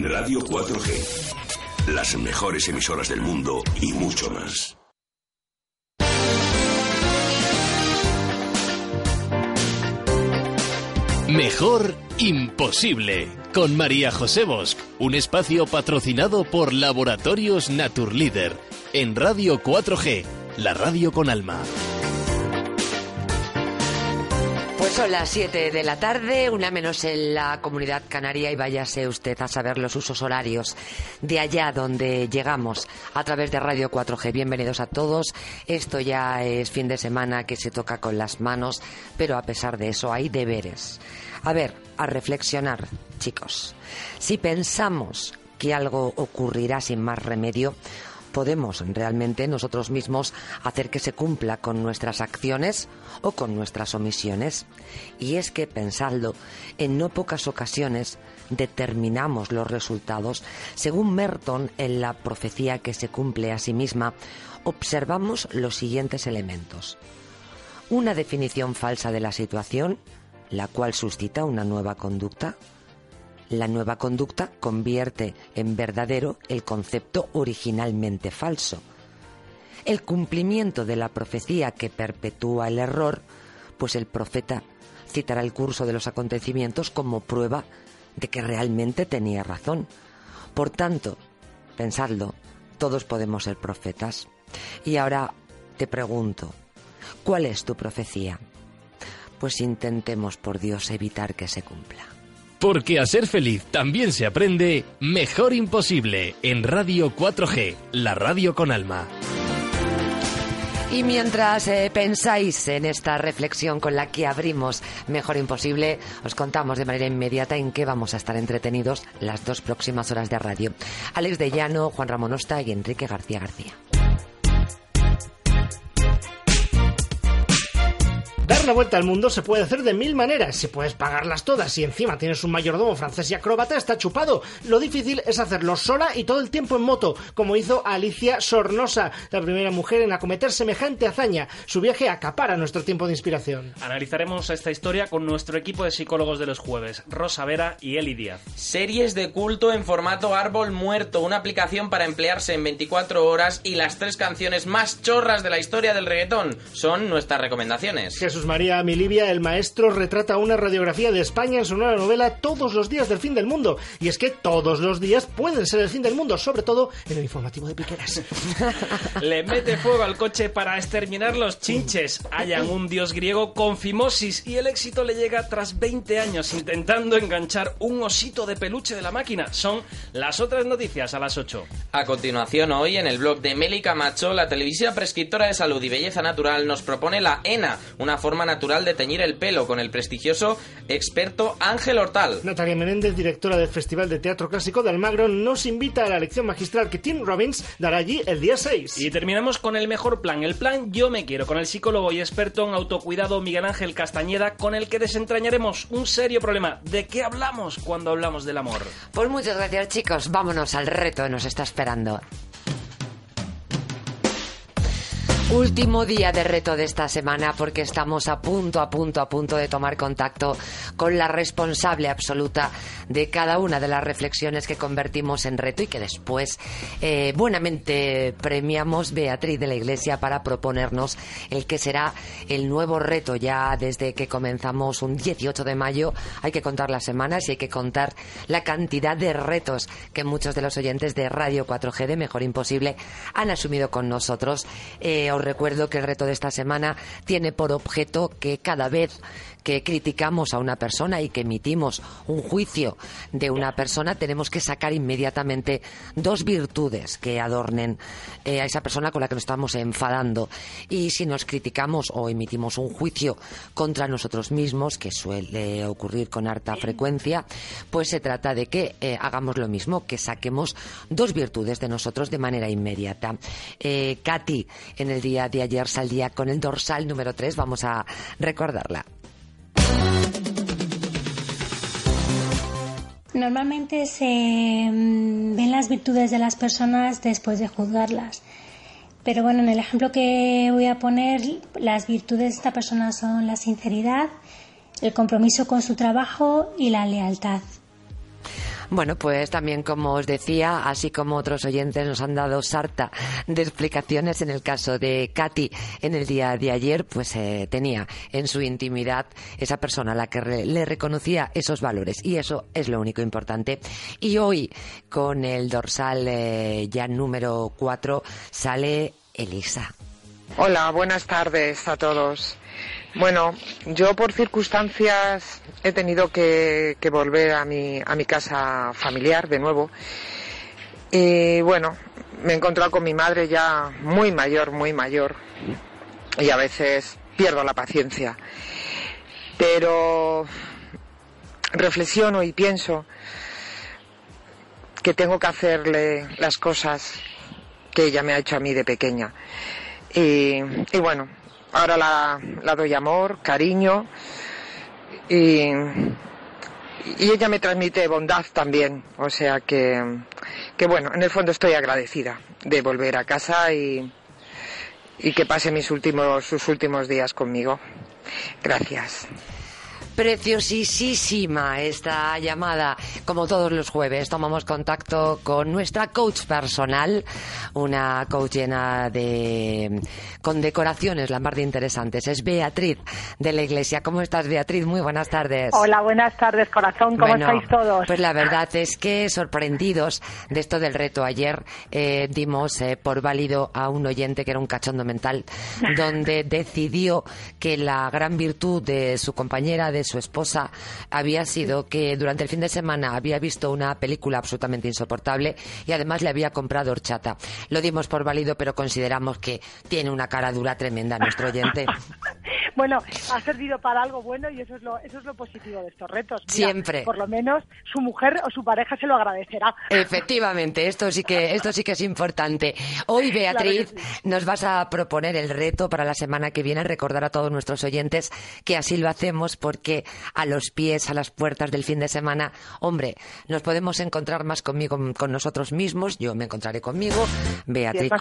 Radio 4G. Las mejores emisoras del mundo y mucho más. Mejor imposible. Con María José Bosch. Un espacio patrocinado por Laboratorios Naturleader. En Radio 4G. La radio con alma. Son las 7 de la tarde, una menos en la comunidad canaria y váyase usted a saber los usos horarios de allá donde llegamos a través de Radio 4G. Bienvenidos a todos. Esto ya es fin de semana que se toca con las manos, pero a pesar de eso hay deberes. A ver, a reflexionar, chicos. Si pensamos que algo ocurrirá sin más remedio, podemos realmente nosotros mismos hacer que se cumpla con nuestras acciones o con nuestras omisiones. Y es que, pensadlo, en no pocas ocasiones determinamos los resultados. Según Merton, en la profecía que se cumple a sí misma, observamos los siguientes elementos. Una definición falsa de la situación, la cual suscita una nueva conducta la nueva conducta convierte en verdadero el concepto originalmente falso. El cumplimiento de la profecía que perpetúa el error, pues el profeta citará el curso de los acontecimientos como prueba de que realmente tenía razón. Por tanto, pensadlo, todos podemos ser profetas. Y ahora te pregunto, ¿cuál es tu profecía? Pues intentemos, por Dios, evitar que se cumpla. Porque a ser feliz también se aprende Mejor Imposible en Radio 4G, la radio con alma. Y mientras eh, pensáis en esta reflexión con la que abrimos Mejor Imposible, os contamos de manera inmediata en qué vamos a estar entretenidos las dos próximas horas de radio. Alex de Llano, Juan Ramón Osta y Enrique García García. Dar la vuelta al mundo se puede hacer de mil maneras. Si puedes pagarlas todas y encima tienes un mayordomo francés y acróbata, está chupado. Lo difícil es hacerlo sola y todo el tiempo en moto, como hizo Alicia Sornosa, la primera mujer en acometer semejante hazaña. Su viaje acapara nuestro tiempo de inspiración. Analizaremos esta historia con nuestro equipo de psicólogos de los jueves, Rosa Vera y Eli Díaz. Series de culto en formato árbol muerto, una aplicación para emplearse en 24 horas y las tres canciones más chorras de la historia del reggaetón. Son nuestras recomendaciones. Jesús María Milivia, el maestro, retrata una radiografía de España en su nueva novela Todos los días del fin del mundo. Y es que todos los días pueden ser el fin del mundo, sobre todo en el informativo de Piqueras. Le mete fuego al coche para exterminar los chinches. Hallan un dios griego con fimosis y el éxito le llega tras 20 años intentando enganchar un osito de peluche de la máquina. Son las otras noticias a las 8. A continuación, hoy en el blog de Meli Camacho, la televisiva prescriptora de salud y belleza natural nos propone la ENA, una forma natural de teñir el pelo con el prestigioso experto Ángel Hortal. Natalia Menéndez, directora del Festival de Teatro Clásico de Almagro, nos invita a la lección magistral que Tim Robbins dará allí el día 6. Y terminamos con el mejor plan, el plan Yo me quiero, con el psicólogo y experto en autocuidado Miguel Ángel Castañeda, con el que desentrañaremos un serio problema. ¿De qué hablamos cuando hablamos del amor? Pues muchas gracias chicos, vámonos al reto que nos está esperando. Último día de reto de esta semana porque estamos a punto, a punto, a punto de tomar contacto con la responsable absoluta de cada una de las reflexiones que convertimos en reto y que después eh, buenamente premiamos Beatriz de la Iglesia para proponernos el que será el nuevo reto ya desde que comenzamos un 18 de mayo. Hay que contar las semanas y hay que contar la cantidad de retos que muchos de los oyentes de Radio 4G de Mejor Imposible han asumido con nosotros. Eh, recuerdo que el reto de esta semana tiene por objeto que cada vez que criticamos a una persona y que emitimos un juicio de una persona, tenemos que sacar inmediatamente dos virtudes que adornen eh, a esa persona con la que nos estamos enfadando. Y si nos criticamos o emitimos un juicio contra nosotros mismos, que suele ocurrir con harta frecuencia, pues se trata de que eh, hagamos lo mismo, que saquemos dos virtudes de nosotros de manera inmediata. Eh, Katy, en el día de ayer salía con el dorsal número 3, vamos a recordarla. Normalmente se mm, ven las virtudes de las personas después de juzgarlas. Pero bueno, en el ejemplo que voy a poner, las virtudes de esta persona son la sinceridad, el compromiso con su trabajo y la lealtad. Bueno, pues también como os decía, así como otros oyentes nos han dado sarta de explicaciones en el caso de Katy en el día de ayer, pues eh, tenía en su intimidad esa persona a la que le reconocía esos valores y eso es lo único importante. Y hoy con el dorsal eh, ya número 4 sale Elisa. Hola, buenas tardes a todos. Bueno, yo por circunstancias he tenido que, volver a mi, a mi casa familiar de nuevo. Y bueno, me he encontrado con mi madre ya muy mayor, muy mayor. Y a veces pierdo la paciencia. Pero reflexiono y pienso que tengo que hacerle las cosas que ella me ha hecho a mí de pequeña. Y, y bueno, Ahora la, doy amor, cariño y, ella me transmite bondad también. O sea que, que, bueno, en el fondo estoy agradecida de volver a casa y, y que pase mis últimos, sus últimos días conmigo. Gracias. Preciosísima esta llamada. Como todos los jueves, tomamos contacto con nuestra coach personal, una coach llena de con decoraciones, la más de interesantes. Es Beatriz de la Iglesia. ¿Cómo estás, Beatriz? Muy buenas tardes. Hola, buenas tardes, corazón. ¿Cómo estáis todos? Pues la verdad es que sorprendidos de esto del reto. Ayer eh, dimos eh, por válido a un oyente que era un cachondo mental, donde decidió que la gran virtud de su compañera de su esposa había sido que durante el fin de semana había visto una película absolutamente insoportable y además le había comprado horchata. Lo dimos por válido, pero consideramos que tiene una cara dura tremenda nuestro oyente. bueno, ha servido para algo bueno y eso es lo, eso es lo positivo de estos retos. Siempre. Por lo menos su mujer o su pareja se lo agradecerá. Efectivamente, esto sí que, esto sí que es importante. Hoy, Beatriz, nos vas a proponer el reto para la semana que viene, recordar a todos nuestros oyentes que así lo hacemos porque a los pies, a las puertas del fin de semana, hombre, nos podemos encontrar más conmigo, con nosotros mismos, yo me encontraré conmigo, Beatriz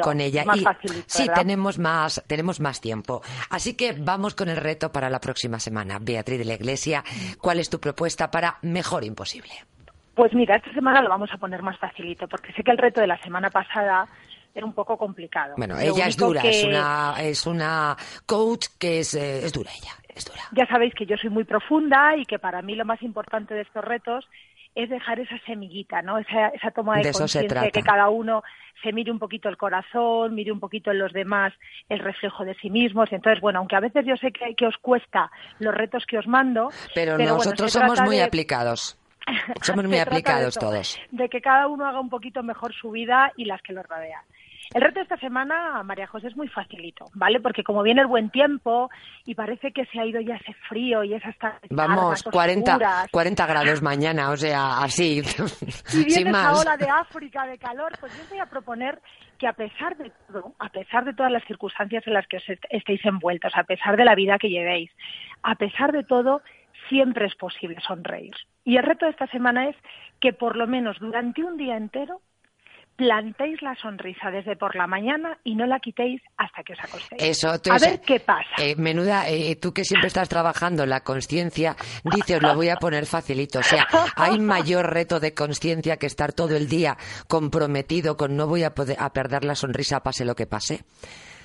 con, ella. y sí, tenemos más, tenemos más tiempo. Así que vamos con el reto para la próxima semana. Beatriz de la Iglesia, ¿cuál es tu propuesta para Mejor Imposible? Pues mira, esta semana lo vamos a poner más facilito, porque sé que el reto de la semana pasada era un poco complicado. Bueno, ella es dura, es, una, es una coach que es, eh, es dura ella. Ya sabéis que yo soy muy profunda y que para mí lo más importante de estos retos es dejar esa semillita, ¿no? Esa, esa toma de, conciencia, que cada uno se mire un poquito el corazón, mire un poquito en los demás el reflejo de sí mismos. Entonces, bueno, aunque a veces yo sé que, que os cuesta los retos que os mando, pero, nosotros somos muy aplicados. Somos muy aplicados todos. De que cada uno haga un poquito mejor su vida y las que lo rodean. El reto de esta semana, María José, es muy facilito, ¿vale? Porque como viene el buen tiempo y parece que se ha ido ya ese frío y esas tardes Vamos, 40, 40 grados mañana, o sea, así, y viene esa ola de África de calor, pues yo os voy a proponer que a pesar de todo, a pesar de todas las circunstancias en las que os estéis envueltos, a pesar de la vida que llevéis, a pesar de todo, siempre es posible sonreír. Y el reto de esta semana es que por lo menos durante un día entero plantéis la sonrisa desde por la mañana y no la quitéis hasta que os acostéis. Eso, a ver qué pasa. Eh, menuda, eh, tú que siempre estás trabajando la conciencia, dices, lo voy a poner facilito. O sea, hay mayor reto de conciencia que estar todo el día comprometido con no voy a, poder, a perder la sonrisa pase lo que pase.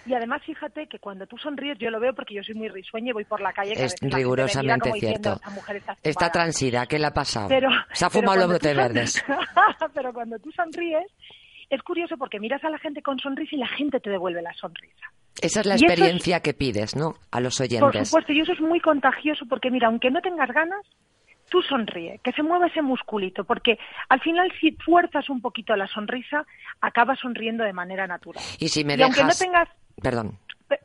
Y además, fíjate que cuando tú sonríes, yo lo veo porque yo soy muy risueña y voy por la calle. Es rigurosamente cierto. está, transida, ¿qué le ha pasado? Se ha fumado los brotes verdes. pero cuando tú sonríes, es curioso porque miras a la gente con sonrisa y la gente te devuelve la sonrisa. Esa es la experiencia que pides, ¿no? A los oyentes. Por supuesto, y eso es muy contagioso porque, mira, aunque no tengas ganas, tú sonríe, que se mueva ese musculito, porque al final si fuerzas un poquito la sonrisa, acabas sonriendo de manera natural. Y si me dejas... aunque no tengas... Perdón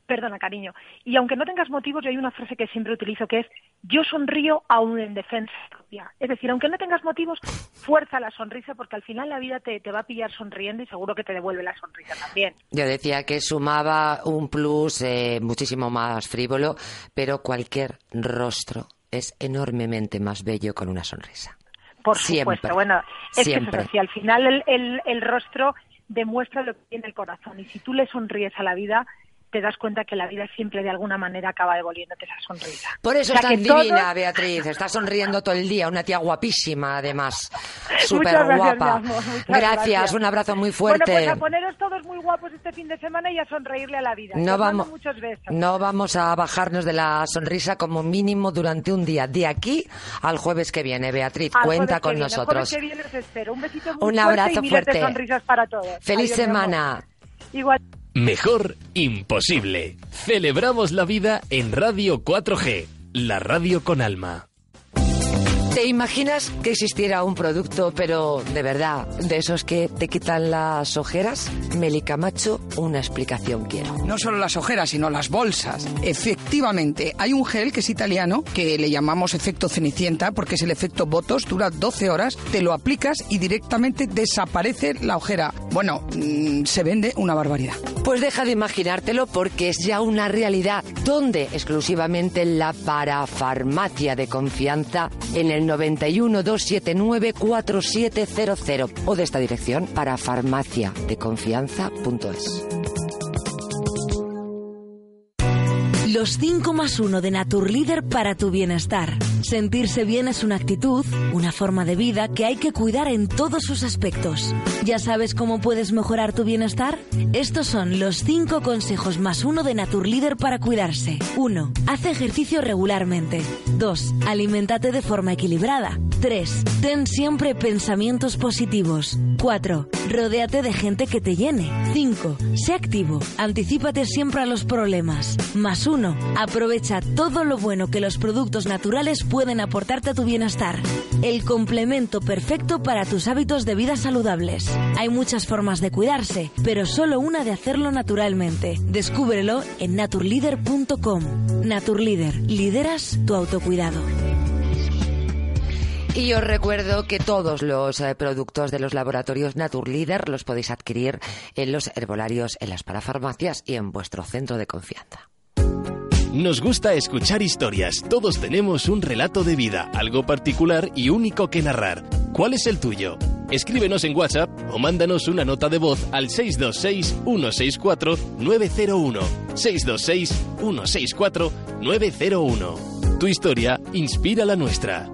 perdona, cariño. Y aunque no tengas motivos, yo hay una frase que siempre utilizo que es yo sonrío aún en defensa propia. Es decir, aunque no tengas motivos, fuerza la sonrisa porque al final la vida te, va a pillar sonriendo y seguro que te devuelve la sonrisa también. Yo decía que sumaba un plus eh, muchísimo más frívolo, pero cualquier rostro es enormemente más bello con una sonrisa. Por supuesto, bueno, es siempre. que al final el, el, el rostro demuestra lo que tiene el corazón y si tú le sonríes a la vida, te das cuenta que la vida siempre de alguna manera acaba devolviéndote esa sonrisa. Por eso estás divina, Beatriz. Estás sonriendo todo el día. Una tía guapísima, además. Súper guapa. Gracias, un abrazo muy fuerte. Bueno, pues a poneros todos muy guapos este fin de semana y a sonreírle a la vida. No vamos, no vamos a bajarnos de la sonrisa como mínimo durante un día. De aquí al jueves que viene, Beatriz. cuenta con nosotros. El jueves que viene espero. Un besito muy un abrazo fuerte. sonrisas para todos. Feliz semana. Igual. Mejor imposible. Celebramos la vida en Radio 4G, la radio con alma. ¿Te imaginas que existiera un producto, pero de verdad, de esos que te quitan las ojeras? Meli Camacho, una explicación quiero. No solo las ojeras, sino las bolsas. Efectivamente, hay un gel que es italiano, que le llamamos efecto cenicienta, porque es el efecto Botos, dura 12 horas, te lo aplicas y directamente desaparece la ojera. Bueno, mm, se vende una barbaridad. Pues deja de imaginártelo porque es ya una realidad. ¿Dónde? Exclusivamente en la parafarmacia de confianza en el 91 279 4700 o de esta dirección para farmaciadeconfianza.es. Los 5 más 1 de Naturleader para tu bienestar. Sentirse bien es una actitud, una forma de vida que hay que cuidar en todos sus aspectos. ¿Ya sabes cómo puedes mejorar tu bienestar? Estos son los 5 consejos más 1 de Naturleader para cuidarse. 1. Haz ejercicio regularmente. 2. Aliméntate de forma equilibrada. 3. Ten siempre pensamientos positivos. 4. Rodéate de gente que te llene. 5. Sé activo. Anticípate siempre a los problemas. Más 1. Aprovecha todo lo bueno que los productos naturales pueden aportarte a tu bienestar. El complemento perfecto para tus hábitos de vida saludables. Hay muchas formas de cuidarse, pero solo una de hacerlo naturalmente. Descúbrelo en naturleader.com. Naturleader, lideras tu autocuidado. Y os recuerdo que todos los eh, productos de los laboratorios Naturleader los podéis adquirir en los herbolarios, en las parafarmacias y en vuestro centro de confianza. Nos gusta escuchar historias. Todos tenemos un relato de vida, algo particular y único que narrar. ¿Cuál es el tuyo? Escríbenos en WhatsApp o mándanos una nota de voz al 626-164-901. 626-164-901. Tu historia inspira la nuestra.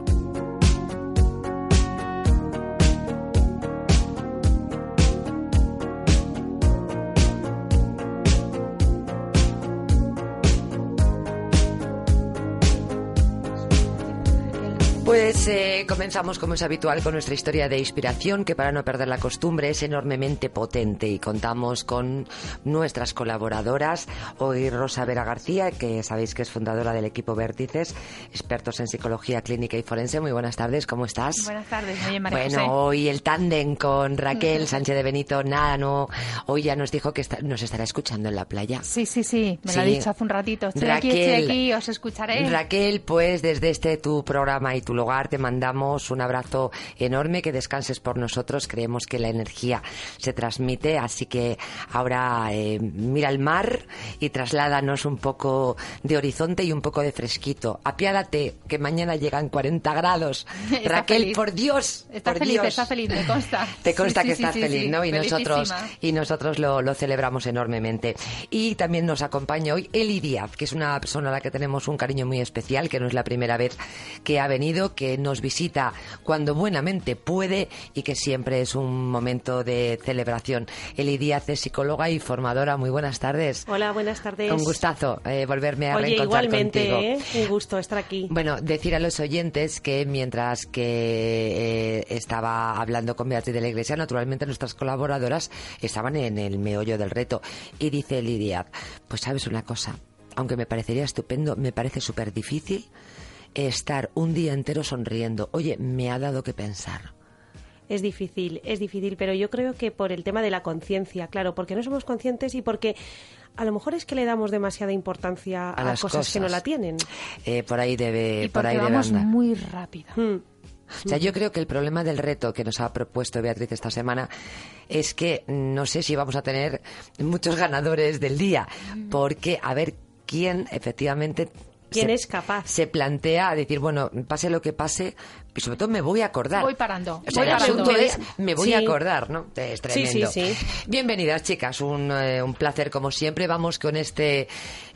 Pues eh, comenzamos como es habitual con nuestra historia de inspiración que para no perder la costumbre es enormemente potente y contamos con nuestras colaboradoras. Hoy Rosa Vera García, que sabéis que es fundadora del equipo Vértices, expertos en psicología clínica y forense. Muy buenas tardes, ¿cómo estás? Buenas tardes, muy bien, María Bueno, hoy el tándem con Raquel Sánchez de Benito, nada, no. Hoy ya nos dijo que nos estará escuchando en la playa. Sí, sí, sí, me lo ha dicho hace un ratito. Estoy aquí, estoy aquí, os escucharé. Raquel, pues desde este tu programa y tu te mandamos un abrazo enorme, que descanses por nosotros, creemos que la energía se transmite, así que ahora eh, mira el mar y trasládanos un poco de horizonte y un poco de fresquito. Apiádate, que mañana llegan 40 grados. Raquel, por Dios. Está feliz, está feliz, me consta. Te consta que estás feliz, ¿no? Y nosotros, y nosotros lo, lo, celebramos enormemente. Y también nos acompaña hoy Eli Díaz, que es una persona a la que tenemos un cariño muy especial, que no es la primera vez que ha venido, que nos visita cuando buenamente puede y que siempre es un momento de celebración. Eli Díaz es psicóloga y formadora. Muy buenas tardes. Hola, buenas tardes. Un gustazo eh, volverme a Oye, reencontrar igualmente, contigo. ¿eh? un gusto estar aquí. Bueno, decir a los oyentes que mientras que eh, estaba hablando con Beatriz de la Iglesia, naturalmente nuestras colaboradoras estaban en el meollo del reto. Y dice Eli Díaz, pues sabes una cosa, aunque me parecería estupendo, me parece súper difícil estar un día entero sonriendo. Oye, me ha dado que pensar. Es difícil, es difícil, pero yo creo que por el tema de la conciencia, claro, porque no somos conscientes y porque a lo mejor es que le damos demasiada importancia a, a las cosas, cosas, que no la tienen. Eh, por ahí debe, y por ahí debe andar. muy rápido. Hmm. O sea, yo creo que el problema del reto que nos ha propuesto Beatriz esta semana es que no sé si vamos a tener muchos ganadores del día, porque a ver quién efectivamente ¿Quién se, es capaz? se plantea decir, bueno, pase lo que pase, y sobre todo me voy a acordar. Voy parando. O sea, voy el parando. asunto es, me voy Sí. a acordar, ¿no? Es tremendo. Sí, sí, sí. Bienvenidas, chicas. Un, eh, un placer, como siempre. Vamos con este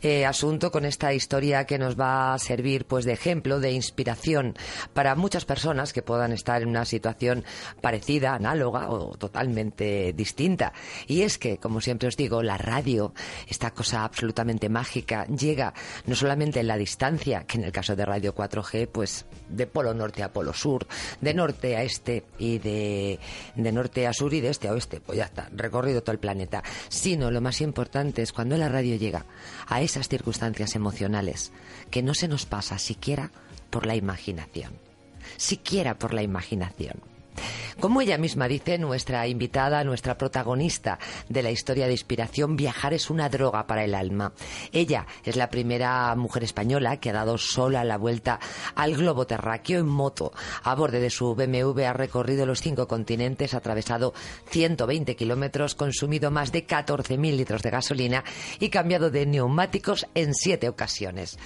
eh, asunto, con esta historia que nos va a servir, pues, de ejemplo, de inspiración para muchas personas que puedan estar en una situación parecida, análoga o totalmente distinta. Y es que, como siempre os digo, la radio, esta cosa absolutamente mágica, llega no solamente en la distancia, que en el caso de Radio 4G, pues, de polo norte a polo sur, de norte a este y de, de norte a sur y de este a oeste, pues ya está, recorrido todo el planeta, sino lo más importante es cuando la radio llega a esas circunstancias emocionales que no se nos pasa siquiera por la imaginación, siquiera por la imaginación. Como ella misma dice, nuestra invitada, nuestra protagonista de la historia de inspiración, viajar es una droga para el alma. Ella es la primera mujer española que ha dado sola la vuelta al globo terráqueo en moto. A borde de su BMW ha recorrido los cinco continentes, atravesado 120 kilómetros, consumido más de 14.000 litros de gasolina y cambiado de neumáticos en siete ocasiones.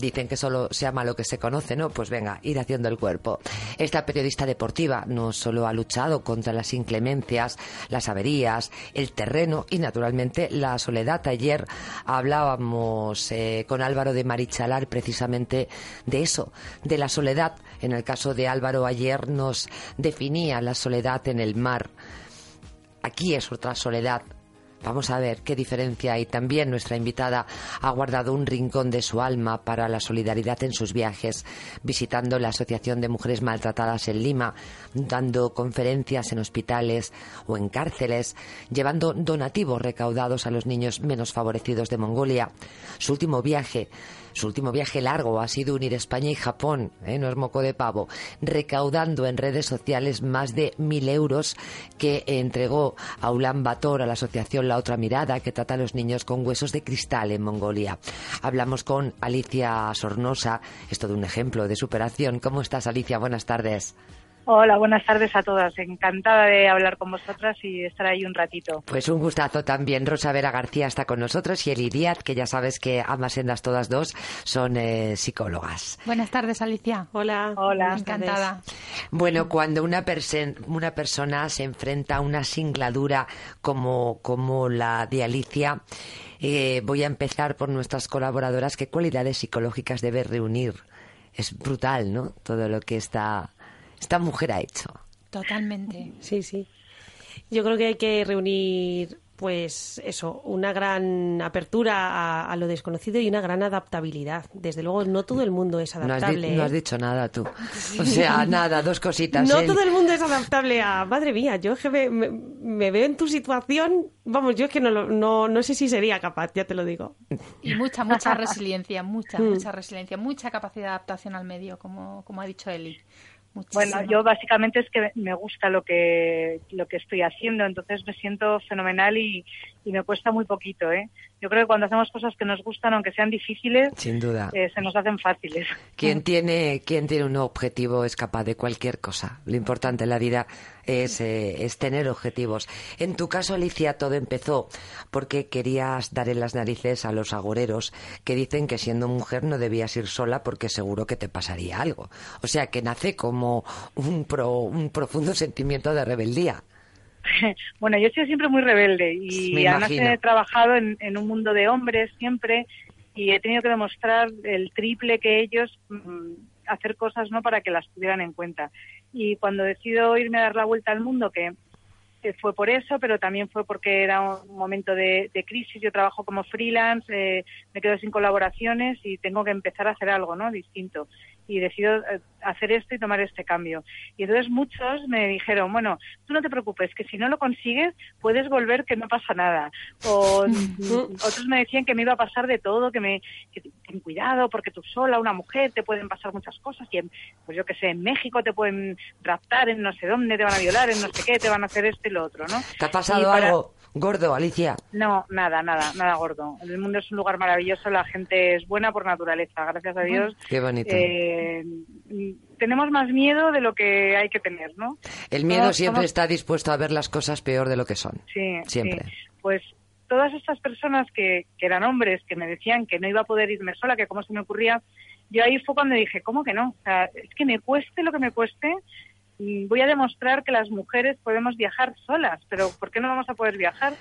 Dicen que solo se ama lo que se conoce, ¿no? Pues venga, ir haciendo el cuerpo. Esta periodista deportiva no solo ha luchado contra las inclemencias, las averías, el terreno y, naturalmente, la soledad. Ayer hablábamos eh, con Álvaro de Marichalar precisamente de eso, de la soledad. En el caso de Álvaro, ayer nos definía la soledad en el mar. Aquí es otra soledad, Vamos a ver qué diferencia hay. También nuestra invitada ha guardado un rincón de su alma para la solidaridad en sus viajes, visitando la Asociación de Mujeres Maltratadas en Lima, dando conferencias en hospitales o en cárceles, llevando donativos recaudados a los niños menos favorecidos de Mongolia. Su último viaje su último viaje largo ha sido unir España y Japón, ¿eh? no es moco de pavo, recaudando en redes sociales más de mil euros que entregó a Ulan Bator, a la asociación La Otra Mirada, que trata a los niños con huesos de cristal en Mongolia. Hablamos con Alicia Sornosa, es todo un ejemplo de superación. ¿Cómo estás, Alicia? Buenas tardes. Hola, buenas tardes a todas. Encantada de hablar con vosotras y estar ahí un ratito. Pues un gustazo también. Rosa Vera García está con nosotros y Eli Díaz, que ya sabes que ambas sendas todas dos son eh, psicólogas. Buenas tardes, Alicia. Hola. Hola. Encantada. Bueno, cuando una, persen- una persona se enfrenta a una singladura como, como la de Alicia, eh, voy a empezar por nuestras colaboradoras. ¿Qué cualidades psicológicas debe reunir? Es brutal, ¿no? Todo lo que esta, esta mujer ha hecho. Totalmente. Sí, sí. Yo creo que hay que reunir, pues eso, una gran apertura a, a lo desconocido y una gran adaptabilidad. Desde luego, no todo el mundo es No has, di- adaptable. no has ¿eh? dicho nada tú. O sea, nada, dos cositas. No El- todo el mundo es adaptable a. Madre mía, yo es que me, me- me veo en tu situación. Vamos, yo es que no, lo- no, no sé si sería capaz, ya te lo digo. Y mucha, mucha resiliencia, mucha, Mm. mucha resiliencia, mucha capacidad de adaptación al medio, como, como ha dicho Eli. Bueno, yo básicamente es que me gusta lo que lo que estoy haciendo, entonces me siento fenomenal y, y me cuesta muy poquito, ¿eh? Yo creo que cuando hacemos cosas que nos gustan, aunque sean difíciles, Sin duda. eh, se nos hacen fáciles. Quien tiene, quien tiene un objetivo es capaz de cualquier cosa. Lo importante en la vida es, eh, es tener objetivos. En tu caso, Alicia, todo empezó porque querías dar en las narices a los agoreros que dicen que siendo mujer no debías ir sola porque seguro que te pasaría algo. O sea, que nace como un, pro- un profundo sentimiento de rebeldía. bueno, yo he sido siempre muy rebelde y Me además imagino. he trabajado en, en un mundo de hombres siempre y he tenido que demostrar el triple que ellos mm, hacer cosas no para que las tuvieran en cuenta. Y cuando decido irme a dar la vuelta al mundo, que que fue por eso, pero también fue porque era un momento de, de crisis. Yo trabajo como freelance, eh, me quedo sin colaboraciones y tengo que empezar a hacer algo, ¿no? Distinto. Y decido eh, hacer esto y tomar este cambio. Y entonces muchos me dijeron, bueno, tú no te preocupes, que si no lo consigues puedes volver, que no pasa nada. O otros me decían que me iba a pasar de todo, que me que ten cuidado porque tú sola, una mujer, te pueden pasar muchas cosas. Y en, pues yo que sé, en México te pueden raptar, en no sé dónde, te van a violar, en no sé qué, te van a hacer esto y lo otro, ¿no? ¿Te ha pasado para- algo gordo, Alicia? No, nada, nada, nada gordo. El mundo es un lugar maravilloso, la gente es buena por naturaleza, gracias a Dios. Qué bonito. Eh, tenemos más miedo de lo que hay que tener, ¿no? El miedo siempre somos- está dispuesto a ver las cosas peor de lo que son. Sí, Siempre. sí. Pues todas estas personas que, que eran hombres, que me decían que no iba a poder irme sola, que cómo se me ocurría, yo ahí fue cuando dije, ¿cómo que no? O sea, es que me cueste lo que me cueste, voy a demostrar que las mujeres podemos viajar solas, pero ¿por qué no vamos a poder viajar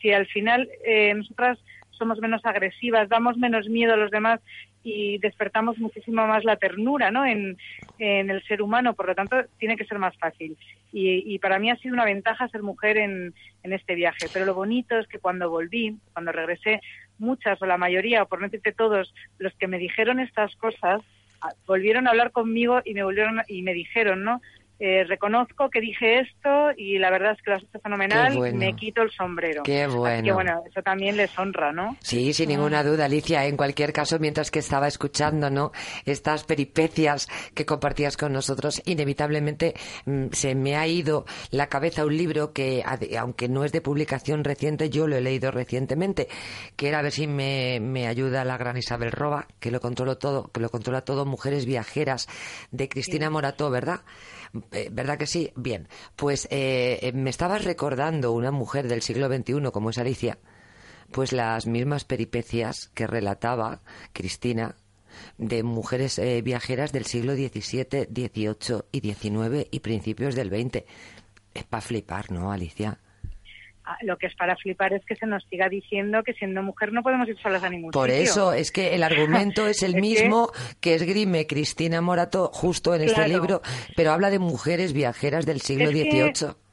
si al final eh, nosotras somos menos agresivas, damos menos miedo a los demás y despertamos muchísimo más la ternura ¿no? en, el ser humano, por lo tanto tiene que ser más fácil. Y, para mí ha sido una ventaja ser mujer en, en, este viaje, pero lo bonito es que cuando volví, cuando regresé, muchas o la mayoría, o por no decirte todos, los que me dijeron estas cosas, ah, volvieron a hablar conmigo y me volvieron y me dijeron, ¿no? Eh, reconozco que dije esto y la verdad es que lo has hecho fenomenal, me quito el sombrero. Qué bueno. que bueno, eso también les honra, ¿no? Sí, sin ninguna duda, Alicia. En cualquier caso, mientras que estaba escuchando, ¿no? Estas peripecias que compartías con nosotros, inevitablemente mm, se me ha ido la cabeza un libro que, aunque no es de publicación reciente, yo lo he leído recientemente, que era, a ver si me, me ayuda la gran Isabel Roba, que lo controlo todo, que lo controla todo, Mujeres Viajeras, de Cristina Morató, ¿verdad? Eh, ¿Verdad que sí? Bien, pues eh, eh, me estabas recordando una mujer del siglo XXI como es Alicia, pues las mismas peripecias que relataba Cristina de mujeres viajeras del siglo XVII, XVIII y XIX y principios del XX. Es para flipar, ¿no, Alicia? Lo que es para flipar es que se nos siga diciendo que siendo mujer no podemos ir solas a ningún Por eso, es que el argumento es el mismo que... esgrime Cristina Morato justo en este libro, pero habla de mujeres viajeras del siglo XVIII.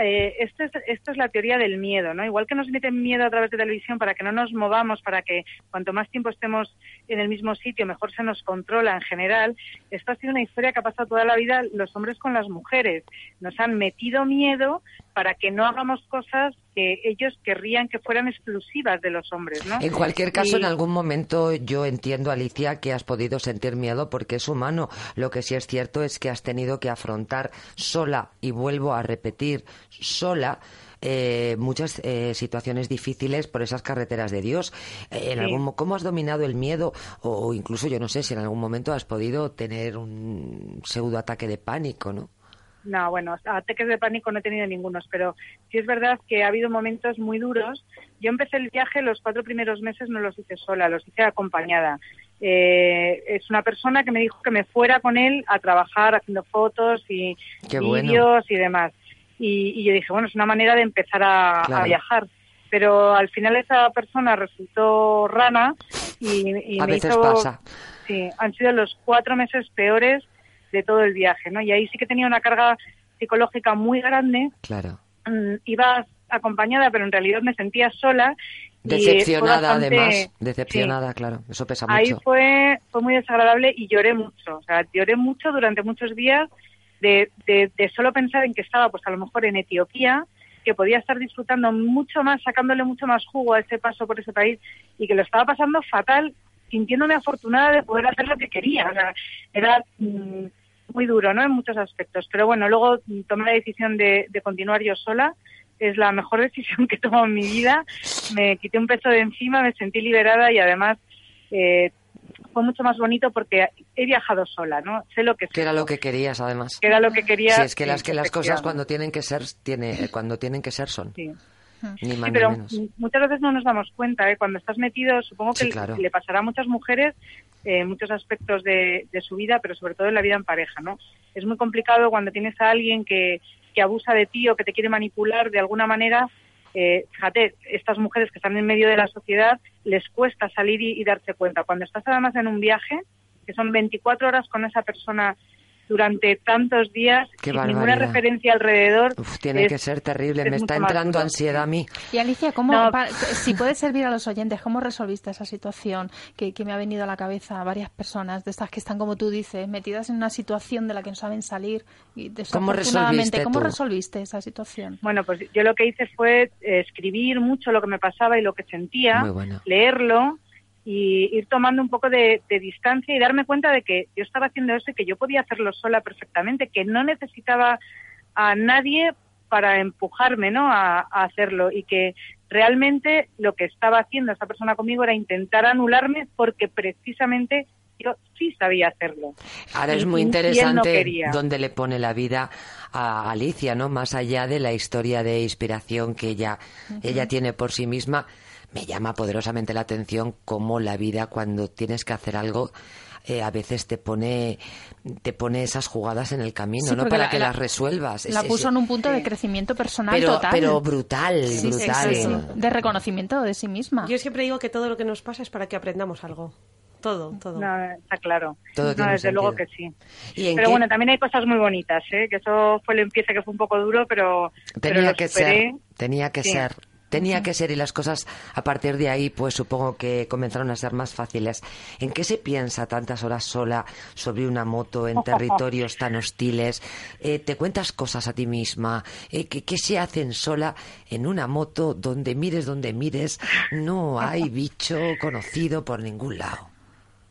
Eh, esto, es, esto es la teoría del miedo, ¿no? Igual que nos meten miedo a través de televisión para que no nos movamos, para que cuanto más tiempo estemos en el mismo sitio, mejor se nos controla en general. Esto ha sido una historia que ha pasado toda la vida los hombres con las mujeres. Nos han metido miedo para que no hagamos cosas que ellos querrían que fueran exclusivas de los hombres, ¿no? En cualquier caso, en algún momento yo entiendo, Alicia, que has podido sentir miedo porque es humano. Lo que sí es cierto es que has tenido que afrontar sola, y vuelvo a repetir, sola, eh, muchas eh, situaciones difíciles por esas carreteras de Dios. Eh, en algún, ¿Cómo has dominado el miedo? O, incluso, yo no sé si en algún momento has podido tener un pseudo ataque de pánico, ¿no? No, bueno, ataques de pánico no he tenido ningunos, pero sí es verdad que ha habido momentos muy duros. Yo empecé el viaje, los cuatro primeros meses no los hice sola, los hice acompañada. Eh, es una persona que me dijo que me fuera con él a trabajar haciendo fotos y vídeos y demás. Y, yo dije, bueno, es una manera de empezar a, viajar. Pero al final esa persona resultó rana y, a me veces pasa. Sí, han sido los cuatro meses peores de todo el viaje, ¿no? Y ahí sí que tenía una carga psicológica muy grande. Claro. Mm, iba acompañada, pero en realidad me sentía sola. Decepcionada, además. Decepcionada, claro. Eso pesa mucho. Ahí fue, fue muy desagradable y lloré mucho. O sea, lloré mucho durante muchos días de, de, de solo pensar en que estaba, pues a lo mejor en Etiopía, que podía estar disfrutando mucho más, sacándole mucho más jugo a ese paso por ese país y que lo estaba pasando fatal sintiéndome afortunada de poder hacer lo que quería. O sea, era mm, muy duro, ¿no? En muchos aspectos. Pero bueno, luego tomé la decisión de, continuar yo sola. Es la mejor decisión que he tomado en mi vida. Me quité un peso de encima, me sentí liberada y además eh, fue mucho más bonito porque he viajado sola, ¿no? Sé lo que Que era lo que querías, además. Que era lo que quería. Sí, es que las que las cosas cuando tienen que ser, tiene, cuando tienen que ser son. Sí pero muchas veces no nos damos cuenta, ¿eh? cuando estás metido, supongo que le, pasará a muchas mujeres eh, muchos aspectos de, su vida, pero sobre todo en la vida en pareja, ¿no? Es muy complicado cuando tienes a alguien que, que abusa de ti o que te quiere manipular de alguna manera. Eh, fíjate, estas mujeres que están en medio de la sociedad les cuesta salir y, y darse cuenta. Cuando estás además en un viaje, que son 24 horas con esa persona durante tantos días sin ninguna referencia alrededor. tiene que ser terrible, me está entrando ansiedad a mí. Y Alicia, ¿cómo, si puedes servir a los oyentes, ¿cómo resolviste esa situación que, me ha venido a la cabeza a varias personas de estas que están, como tú dices, metidas en una situación de la que no saben salir? Y ¿Cómo resolviste ¿Cómo resolviste esa situación? Bueno, pues yo lo que hice fue eh, escribir mucho lo que me pasaba y lo que sentía, leerlo y ir tomando un poco de, distancia y darme cuenta de que yo estaba haciendo eso y que yo podía hacerlo sola perfectamente, que no necesitaba a nadie para empujarme ¿no? a, hacerlo y que realmente lo que estaba haciendo esa persona conmigo era intentar anularme porque precisamente yo sí sabía hacerlo. Ahora es muy interesante donde le pone la vida a Alicia, ¿no? Más allá de la historia de inspiración que ella, ella tiene por sí misma me llama poderosamente la atención cómo la vida cuando tienes que hacer algo eh, a veces te pone te pone esas jugadas en el camino, Sí, ¿no? Para la- que la- las resuelvas. La Es- es- puso en un punto de crecimiento personal pero, total. pero brutal, Sí, brutal. sí, sí. De reconocimiento de sí misma. Yo siempre digo que todo lo que nos pasa es para que aprendamos algo. Todo, todo. No, está claro. Todo no, tiene desde sentido. luego que sí. ¿Y en Pero qué- bueno, también hay cosas muy bonitas, ¿eh? Que eso fue el empiece que fue un poco duro, pero, Tenía que superé. ser, tenía que Sí. ser. Tenía que ser y las cosas a partir de ahí pues supongo que comenzaron a ser más fáciles. ¿En qué se piensa tantas horas sola sobre una moto en territorios tan hostiles? Eh, ¿Te cuentas cosas a ti misma? Eh, ¿qué, qué se hacen sola en una moto donde mires donde mires? No hay bicho conocido por ningún lado.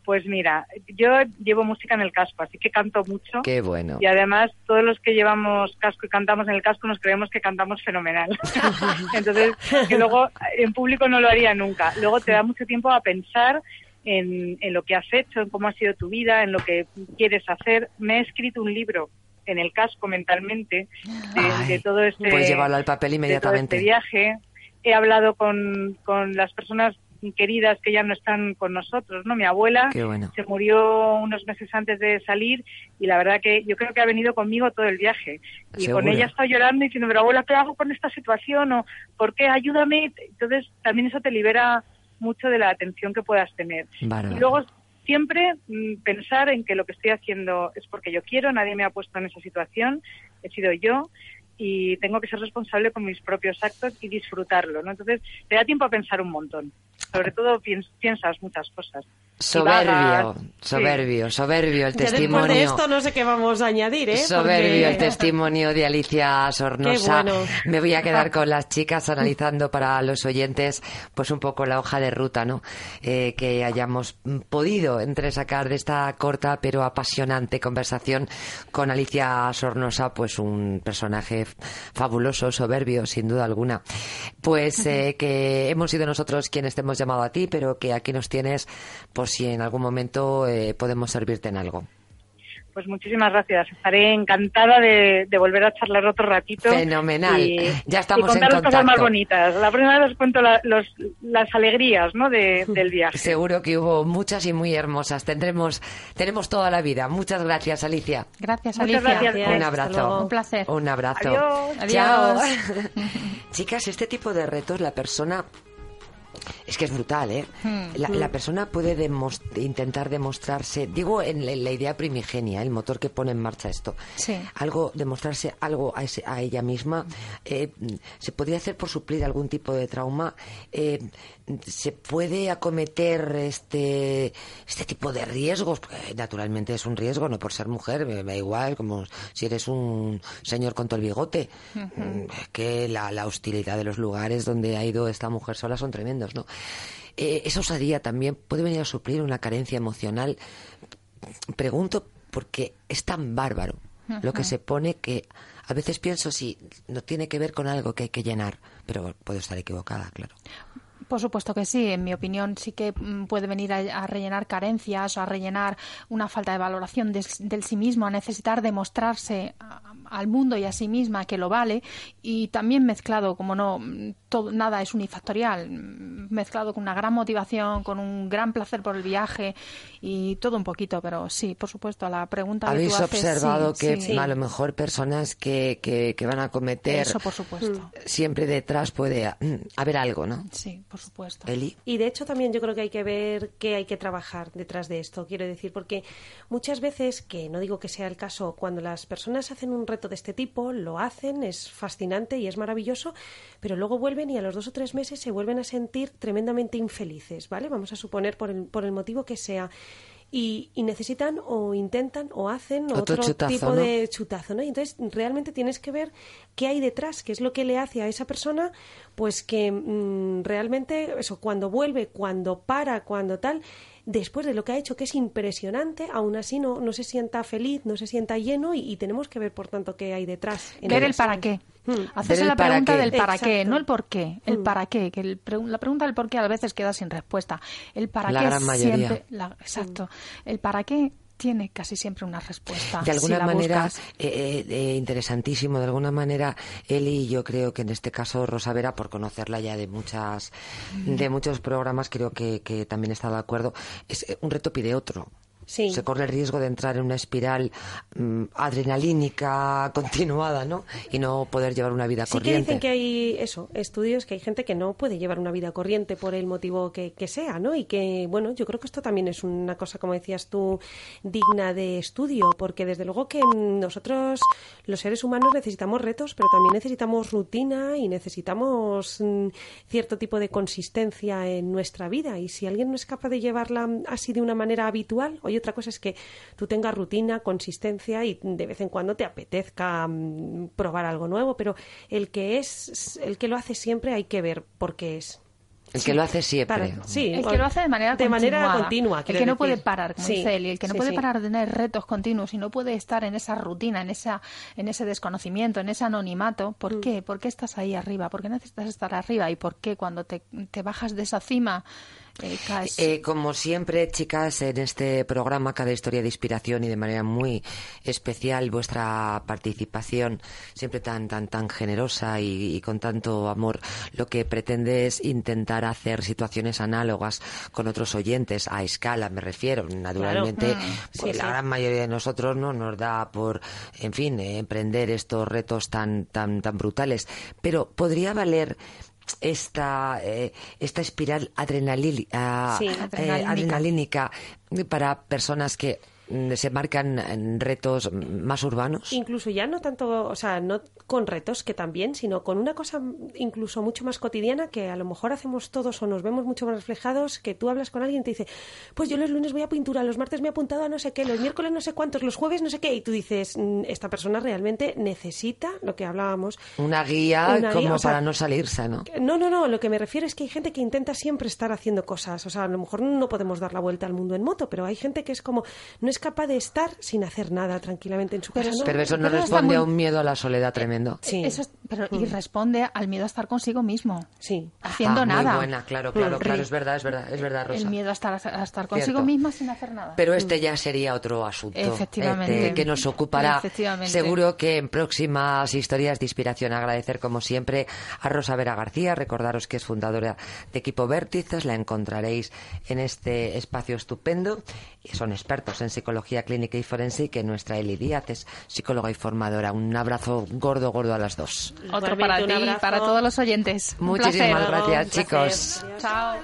Pues mira, yo llevo música en el casco, así que canto mucho. Qué bueno. Y además, todos los que llevamos casco y cantamos en el casco nos creemos que cantamos fenomenal. Entonces, que luego en público no lo haría nunca. Luego te da mucho tiempo a pensar en, en lo que has hecho, en cómo ha sido tu vida, en lo que quieres hacer. Me he escrito un libro en el casco mentalmente de, Ay, de todo este Pues llévalo al papel de todo inmediatamente. este viaje. He hablado con, con las personas queridas que ya no están con nosotros, ¿no? Mi abuela bueno. se murió unos meses antes de salir y la verdad que yo creo que ha venido conmigo todo el viaje. Y Seguro. con ella está llorando y diciendo, pero abuela, ¿qué hago con esta situación? o ¿por qué? Ayúdame. Entonces también eso te libera mucho de la atención que puedas tener. Bárbaro. Y luego siempre mm, pensar en que lo que estoy haciendo es porque yo quiero, nadie me ha puesto en esa situación, he sido yo y tengo que ser responsable con mis propios actos y disfrutarlo, ¿no? Entonces, te da tiempo a pensar un montón. Sobre todo piens- piensas muchas cosas. Soberbio, soberbio, soberbio el Ya después testimonio. de esto no sé qué vamos a añadir, ¿eh? Soberbio Porque- el testimonio de Alicia Sornosa. Qué bueno. Me voy a quedar con las chicas analizando para los oyentes pues un poco la hoja de ruta, ¿no? Eh, que hayamos podido entresacar de esta corta pero apasionante conversación con Alicia Sornosa, pues un personaje fabuloso, soberbio, sin duda alguna. Pues eh, que hemos sido nosotros quienes te hemos llamado a ti, pero que aquí nos tienes por si en algún momento eh, podemos servirte en algo. Pues muchísimas gracias. Estaré encantada de, de volver a charlar otro ratito. Fenomenal. Y, Ya estamos y contar en las cosas más contacto. bonitas. La primera vez os cuento la- los, las alegrías ¿no? de- del viaje. Seguro que hubo muchas y muy hermosas. Tendremos, tenemos toda la vida. Muchas gracias, Alicia. Gracias, Muchas Alicia. gracias. Un abrazo. Un placer. Un abrazo. Adiós. Chao. Adiós. Chicas, este tipo de retos la persona es que es brutal, ¿eh? Hmm. La, la persona puede demos- intentar demostrarse, digo en la, en la idea primigenia, el motor que pone en marcha esto, Sí. algo, demostrarse algo a, ese- a ella misma, eh, se podría hacer por suplir algún tipo de trauma, eh, se puede acometer este, este tipo de riesgos, porque naturalmente es un riesgo, no por ser mujer, me da igual, como si eres un señor con todo el bigote, Mm, que la, la hostilidad de los lugares donde ha ido esta mujer sola son tremendos, ¿no? Eh, esa osadía también puede venir a suplir una carencia emocional. Pregunto porque es tan bárbaro lo que se pone que a veces pienso si no tiene que ver con algo que hay que llenar, pero puedo estar equivocada, claro. Por supuesto que sí, en mi opinión sí que mm, puede venir a, a rellenar carencias o a rellenar una falta de valoración des- del sí mismo, a necesitar demostrarse al mundo y a sí misma que lo vale y también mezclado, como no, todo, nada es unifactorial, mezclado con una gran motivación, con un gran placer por el viaje y todo un poquito, pero sí, por supuesto, la pregunta que ¿Habéis tú haces, observado sí, que sí. a lo mejor personas que, que, que van a cometer Eso, por supuesto. siempre detrás puede haber algo, ¿no? Sí, por supuesto. Eli. Y de hecho también yo creo que hay que ver qué hay que trabajar detrás de esto, quiero decir, porque muchas veces, que no digo que sea el caso, cuando las personas hacen un reto de este tipo, lo hacen, es fascinante y es maravilloso, pero luego vuelven y a los dos o tres meses se vuelven a sentir tremendamente infelices, ¿vale? Vamos a suponer por el, por el motivo que sea. Y, y necesitan o intentan o hacen Otro otro, chutazo, tipo ¿no? de chutazo, ¿no? Y entonces realmente tienes que ver qué hay detrás, qué es lo que le hace a esa persona, pues que mm, realmente eso cuando vuelve, cuando para, cuando tal, después de lo que ha hecho que es impresionante, aún así no, no se sienta feliz, no se sienta lleno y, y tenemos que ver por tanto qué hay detrás. en Ver el para qué. Mm. Hacerse la pregunta qué. del para qué, no el por qué, el Mm. para qué, que el pre- la pregunta del por qué a veces queda sin respuesta. El para La qué gran mayoría. siempre, la- exacto, el para qué tiene casi siempre una respuesta. De alguna si manera, eh, eh, eh, interesantísimo, de alguna manera, Eli, yo creo que en este caso Rosa Vera, por conocerla ya de muchas, de muchos programas, creo que, que también está de acuerdo, es eh, un reto pide otro. Se corre el riesgo de entrar en una espiral mm, adrenalínica continuada, ¿no? Y no poder llevar una vida sí corriente. que dicen que hay eso, estudios que hay gente que no puede llevar una vida corriente por el motivo que, que sea, ¿no? Y que, bueno, yo creo que esto también es una cosa, como decías tú, digna de estudio, porque desde luego que nosotros, los seres humanos, necesitamos retos, pero también necesitamos rutina y necesitamos mm, cierto tipo de consistencia en nuestra vida. Y si alguien no es capaz de llevarla así de una manera habitual, oye, otra cosa es que tú tengas rutina, consistencia y de vez en cuando te apetezca mm, probar algo nuevo, pero el que es, el que lo hace siempre hay que ver por qué es. El que lo hace siempre. sí, el que lo hace de manera de manera continua. El que no puede parar, como Sí, dice el que no sí, puede sí. parar de tener retos continuos y no puede estar en esa rutina, en esa, en ese desconocimiento, en ese anonimato. ¿Por Mm. qué? ¿Por qué estás ahí arriba? ¿Por qué necesitas estar arriba? ¿Y por qué cuando te, te bajas de esa cima eh, como siempre, chicas, en este programa, cada historia de inspiración y de manera muy especial, vuestra participación, siempre tan, tan, tan generosa y, y con tanto amor, lo que pretende es intentar hacer situaciones análogas con otros oyentes, a escala me refiero. Naturalmente, Mm, pues sí, la sí. gran mayoría de nosotros no nos da por, en fin, eh, emprender estos retos tan, tan, tan brutales. Pero podría valer esta, eh, esta espiral adrenalí- ah, Sí, eh, adrenalínica. adrenalínica para personas que mm, se marcan en retos más urbanos. Incluso ya no tanto, o sea, no con retos que también, sino con una cosa incluso mucho más cotidiana que a lo mejor hacemos todos o nos vemos mucho más reflejados, que tú hablas con alguien y te dice, pues yo los lunes voy a pintura, los martes me he apuntado a no sé qué, los miércoles no sé cuántos, los jueves no sé qué, y tú dices, "Mm, esta persona realmente necesita lo que hablábamos. Una guía Una guía, como sea, para no salirse, ¿no? No, no, no, lo que me refiero es que hay gente que intenta siempre estar haciendo cosas, o sea, a lo mejor no podemos dar la vuelta al mundo en moto, pero hay gente que es como, no es capaz de estar sin hacer nada tranquilamente en su casa. ¿no? Pero eso no pero está responde a un miedo a la soledad tremendo. Sí. Eso es- pero, y responde al miedo a estar consigo mismo, Sí. haciendo Ah, nada. Muy buena, claro, claro, Mm. claro, es verdad, es verdad, es verdad, Rosa. El miedo a estar, a estar consigo Cierto. misma sin hacer nada. Pero este ya sería otro asunto Efectivamente. este, que nos ocupará. Efectivamente. Seguro que en próximas historias de inspiración agradecer como siempre a Rosa Vera García, recordaros que es fundadora de Equipo Vértices, la encontraréis en este espacio estupendo. Y Son expertos en psicología clínica y forense y que nuestra Eli Díaz es psicóloga y formadora. Un abrazo gordo, gordo a las dos. Otro Igualmente, para ti y para todos los oyentes. Un Muchísimas placer. gracias, chicos. Chao.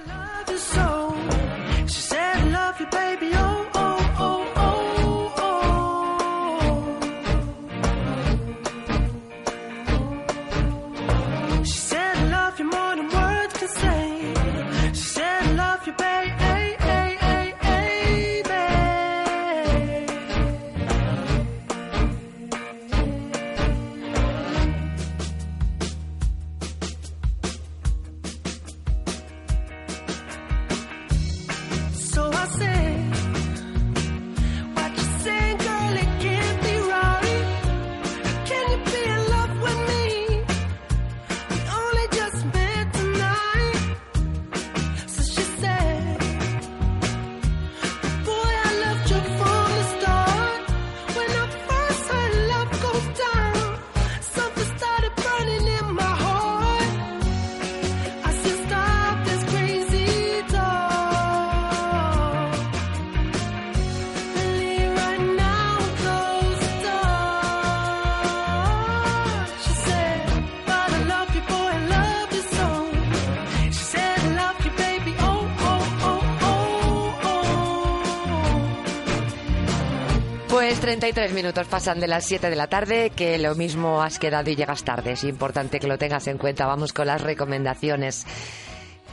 33 minutos pasan de las 7 de la tarde, que lo mismo has quedado y llegas tarde. Es importante que lo tengas en cuenta. Vamos con las recomendaciones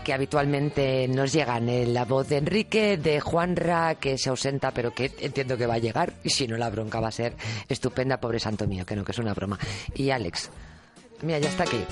que habitualmente nos llegan en la voz de Enrique, de Juanra, que se ausenta, pero que entiendo que va a llegar. Y si no, la bronca va a ser estupenda, pobre santo mío, que no, que es una broma. Y Alex, mira, ya está aquí.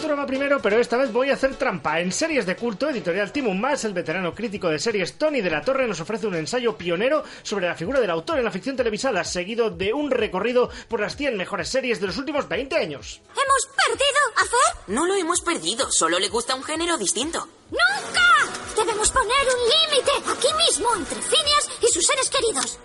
Literatura va primero, pero esta vez voy a hacer trampa. En series de culto, editorial Timon Más, el veterano crítico de series Tony de la Torre nos ofrece un ensayo pionero sobre la figura del autor en la ficción televisada, seguido de un recorrido por las 100 mejores series de los últimos 20 años. ¿Hemos perdido a Fer? No lo hemos perdido, solo le gusta un género distinto. ¡Nunca! Debemos poner un límite aquí mismo entre Phineas y sus seres queridos.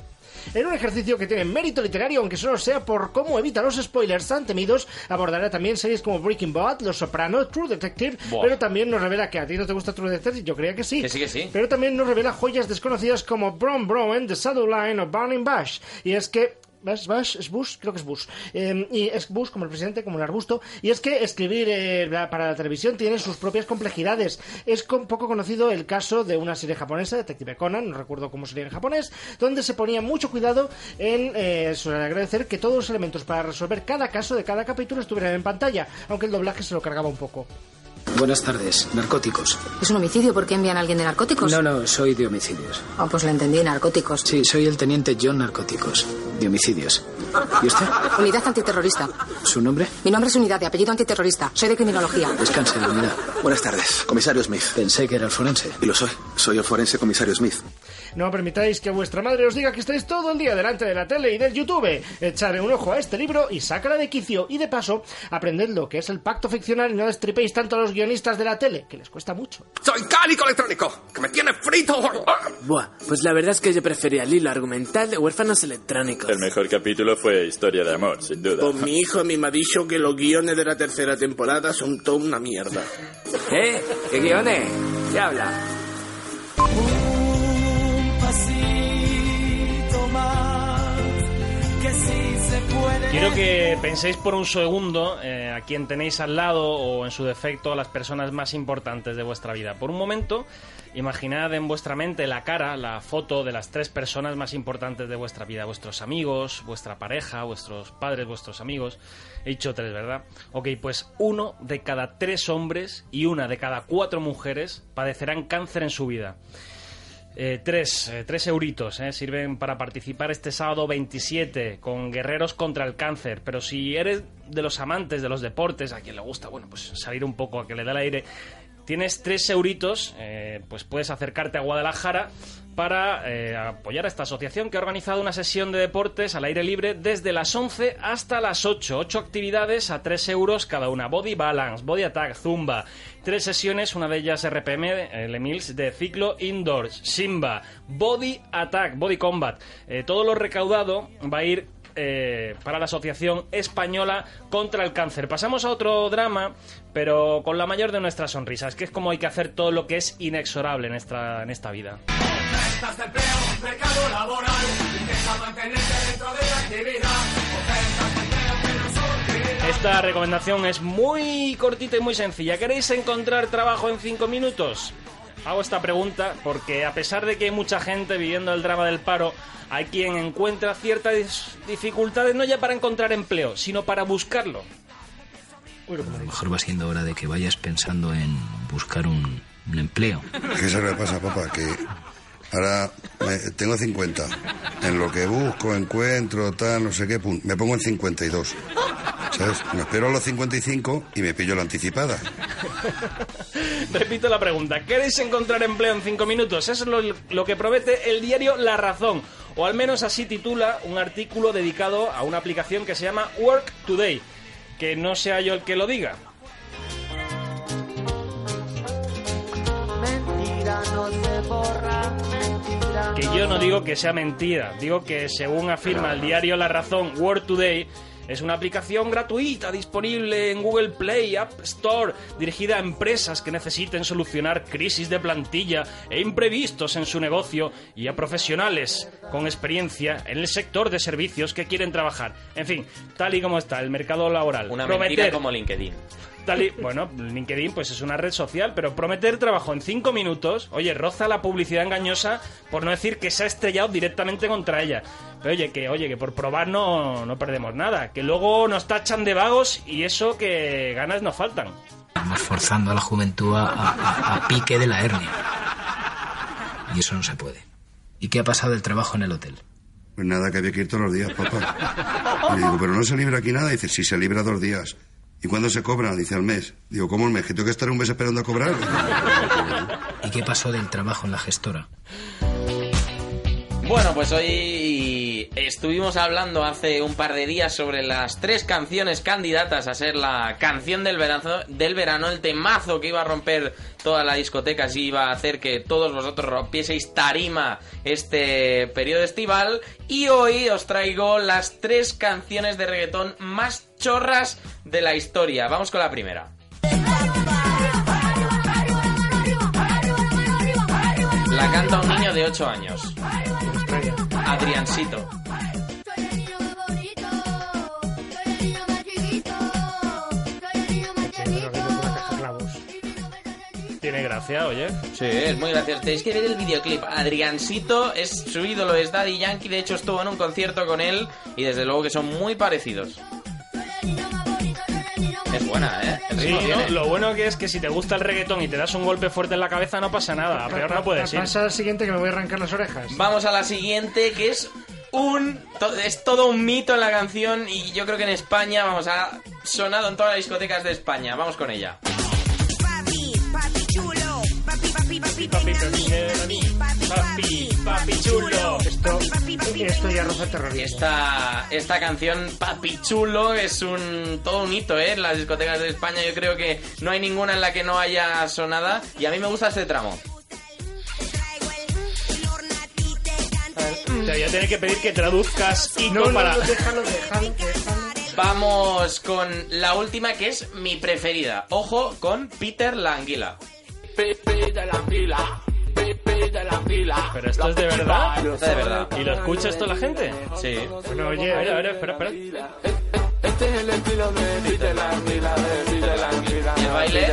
En un ejercicio que tiene mérito literario, aunque solo sea por cómo evita los spoilers tan temidos, abordará también series como Breaking Bad, Los Soprano, True Detective, Buah. pero también nos revela que a ti no te gusta True Detective, yo creía que sí. Que sí, que sí. Pero también nos revela joyas desconocidas como Bron Brown, The Shadow Line o Burning Bush. Y es que Es Bush, creo que es Bush. Eh, y es Bush como el presidente, como el arbusto. Y es que escribir eh, para la televisión tiene sus propias complejidades. Es poco conocido el caso de una serie japonesa, Detective Conan, no recuerdo cómo sería en japonés, donde se ponía mucho cuidado en eh, agradecer que todos los elementos para resolver cada caso de cada capítulo estuvieran en pantalla, aunque el doblaje se lo cargaba un poco. Buenas tardes. Narcóticos. ¿Es un homicidio? ¿Por qué envían a alguien de narcóticos? No, no, soy de homicidios. Ah, pues lo entendí, narcóticos. Sí, soy el teniente John Narcóticos. De homicidios. ¿Y usted? Unidad antiterrorista. ¿Su nombre? Mi nombre es Unidad, de apellido antiterrorista. Soy de criminología. Descanse, de unidad. Buenas tardes, comisario Smith. Pensé que era el forense. Y lo soy. Soy el forense comisario Smith. No permitáis que vuestra madre os diga que estáis todo el día delante de la tele y del YouTube. Echarle un ojo a este libro y sácala de quicio. Y de paso, aprended lo que es el pacto ficcional y no destripéis tanto a los guionistas de la tele, que les cuesta mucho. ¡Soy cálico electrónico! ¡Que me tiene frito! Buah, pues la verdad es que yo prefería el hilo argumental de huérfanos electrónicos. El mejor capítulo fue Historia de Amor, sin duda. Pues mi hijo a mí me ha dicho que los guiones de la tercera temporada son toda una mierda. ¿Eh? ¿Qué guiones? ¿Qué habla? Quiero que penséis por un segundo eh, a quien tenéis al lado o en su defecto a las personas más importantes de vuestra vida. Por un momento, imaginad en vuestra mente la cara, la foto de las tres personas más importantes de vuestra vida. Vuestros amigos, vuestra pareja, vuestros padres, vuestros amigos. He dicho tres, ¿verdad? Ok, pues uno de cada tres hombres y una de cada cuatro mujeres padecerán cáncer en su vida. Eh, tres, eh, tres euritos eh, sirven para participar este sábado 27 con Guerreros contra el Cáncer. Pero si eres de los amantes de los deportes, a quien le gusta, bueno, pues salir un poco a que le dé el aire, tienes tres euritos, eh, pues puedes acercarte a Guadalajara para eh, apoyar a esta asociación que ha organizado una sesión de deportes al aire libre desde las 11 hasta las 8. Ocho actividades a 3 euros cada una. Body Balance, Body Attack, Zumba. Tres sesiones, una de ellas RPM, eh, Le Mills, de ciclo indoors, Simba, Body Attack, Body Combat. Eh, todo lo recaudado va a ir eh, para la Asociación Española contra el Cáncer. Pasamos a otro drama, pero con la mayor de nuestras sonrisas, que es como hay que hacer todo lo que es inexorable en esta, en esta vida. Ofertas de empleo, mercado laboral, intenta mantenerte dentro de la actividad. Ofertas de empleo que no son prioridad. Esta recomendación es muy cortita y muy sencilla. ¿Queréis encontrar trabajo en 5 minutos? Hago esta pregunta porque a pesar de que hay mucha gente viviendo el drama del paro, hay quien encuentra ciertas dificultades no ya para encontrar empleo, sino para buscarlo. A lo mejor va siendo hora de que vayas pensando en buscar un, un empleo. ¿Qué lo que pasa, papá? Que ahora me- tengo 50. En lo que busco, encuentro, tal, no sé qué, pum, me pongo en 52. ¿Sabes? Me espero a los 55 y me pillo la anticipada. Repito la pregunta. ¿Queréis encontrar empleo en 5 minutos? Eso es lo, lo que promete el diario La Razón. O al menos así titula un artículo dedicado a una aplicación que se llama Work Today. Que no sea yo el que lo diga. Mentira no se borra, mentira. Que yo no digo que sea mentira, digo que según afirma el diario La Razón, Word Today es una aplicación gratuita disponible en Google Play, App Store, dirigida a empresas que necesiten solucionar crisis de plantilla e imprevistos en su negocio y a profesionales con experiencia en el sector de servicios que quieren trabajar. En fin, tal y como está el mercado laboral. Una Prometer- mentira como LinkedIn. Tal y- bueno, LinkedIn pues es una red social, pero prometer trabajo en cinco minutos, oye, roza la publicidad engañosa, por no decir que se ha estrellado directamente contra ella. Pero oye, que oye, que por probar no, no perdemos nada, que luego nos tachan de vagos y eso que ganas nos faltan. Estamos forzando a la juventud a, a- a pique de la hernia. Y eso no se puede. ¿Y qué ha pasado del trabajo en el hotel? Pues nada, que había que ir todos los días, papá. Y le digo, pero no se libra aquí nada. Dice, sí, se libra dos días. ¿Y cuándo se cobra? Dice, al mes. Digo, ¿cómo el mes? ¿Que tengo que estar un mes esperando a cobrar? ¿Y qué pasó del trabajo en la gestora? Bueno, pues hoy estuvimos hablando hace un par de días sobre las tres canciones candidatas a ser la canción del verano, del verano el temazo que iba a romper toda la discoteca y iba a hacer que todos vosotros rompieseis tarima este periodo estival. Y hoy os traigo las tres canciones de reggaetón más chorras de la historia. Vamos con la primera. La canta un niño de 8 años. Adriancito. Tiene gracia, oye. Sí, es muy gracioso. Tenéis que ver el videoclip. Adriancito es su ídolo, es Daddy Yankee. De hecho, estuvo en un concierto con él y desde luego que son muy parecidos. Es buena, ¿eh? Sí, lo bueno que es que si te gusta el reggaetón y te das un golpe fuerte en la cabeza no pasa nada, a peor no puedes ir. Pasa al siguiente que me voy a arrancar las orejas. Vamos a la siguiente, que es un... to- Es todo un mito en la canción y yo creo que en España, vamos, ha sonado en todas las discotecas de España. Vamos con ella. Papi, papi chulo. Esto, esto ya roza terrorismo. Esta, esta canción, Papi Chulo, es un todo un hito, ¿eh? En las discotecas de España yo creo que no hay ninguna en la que no haya sonada y a mí me gusta este tramo. Te voy a tener que pedir que traduzcas Ico No, no, para... no, déjalo, déjalo, déjalo. Vamos con la última que es mi preferida. Ojo con Peter la Anguila. Pero esto es de verdad. Esto es de verdad. ¿Y lo escucha esto la gente? Sí. Bueno, oye, A ver, a ver, espera, espera. Este es el estilo de Peter Languila, de Peter Languila. ¿Y el baile?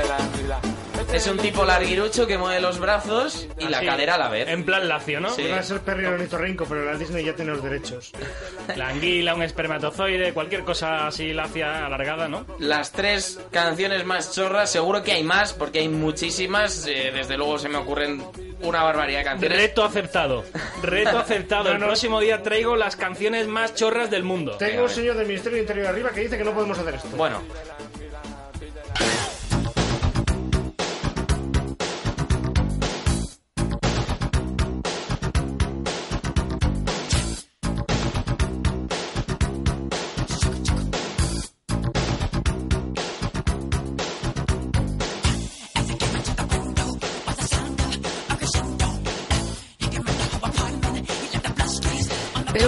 Es un tipo larguirucho que mueve los brazos y la Así, cadera a la vez. En plan lacio, ¿no? Sí. Va a ser Perry el ornitorrinco, pero la Disney ya tiene los derechos. La anguila, un espermatozoide, cualquier cosa así lacia, alargada, ¿no? Las tres canciones más chorras, seguro que hay más, porque hay muchísimas. eh, desde luego se me ocurren una barbaridad de canciones. Reto aceptado. Reto aceptado. El No, próximo día traigo las canciones más chorras del mundo. Tengo un señor del Ministerio del Interior arriba que dice que no podemos hacer esto. Bueno,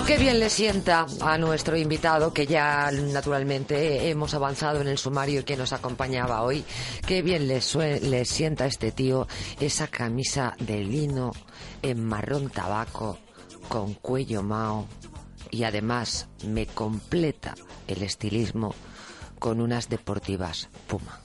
Qué bien le sienta a nuestro invitado, que ya naturalmente hemos avanzado en el sumario que nos acompañaba hoy. Qué bien le, le sienta a este tío esa camisa de lino en marrón tabaco con cuello mao y además me completa el estilismo con unas deportivas Puma.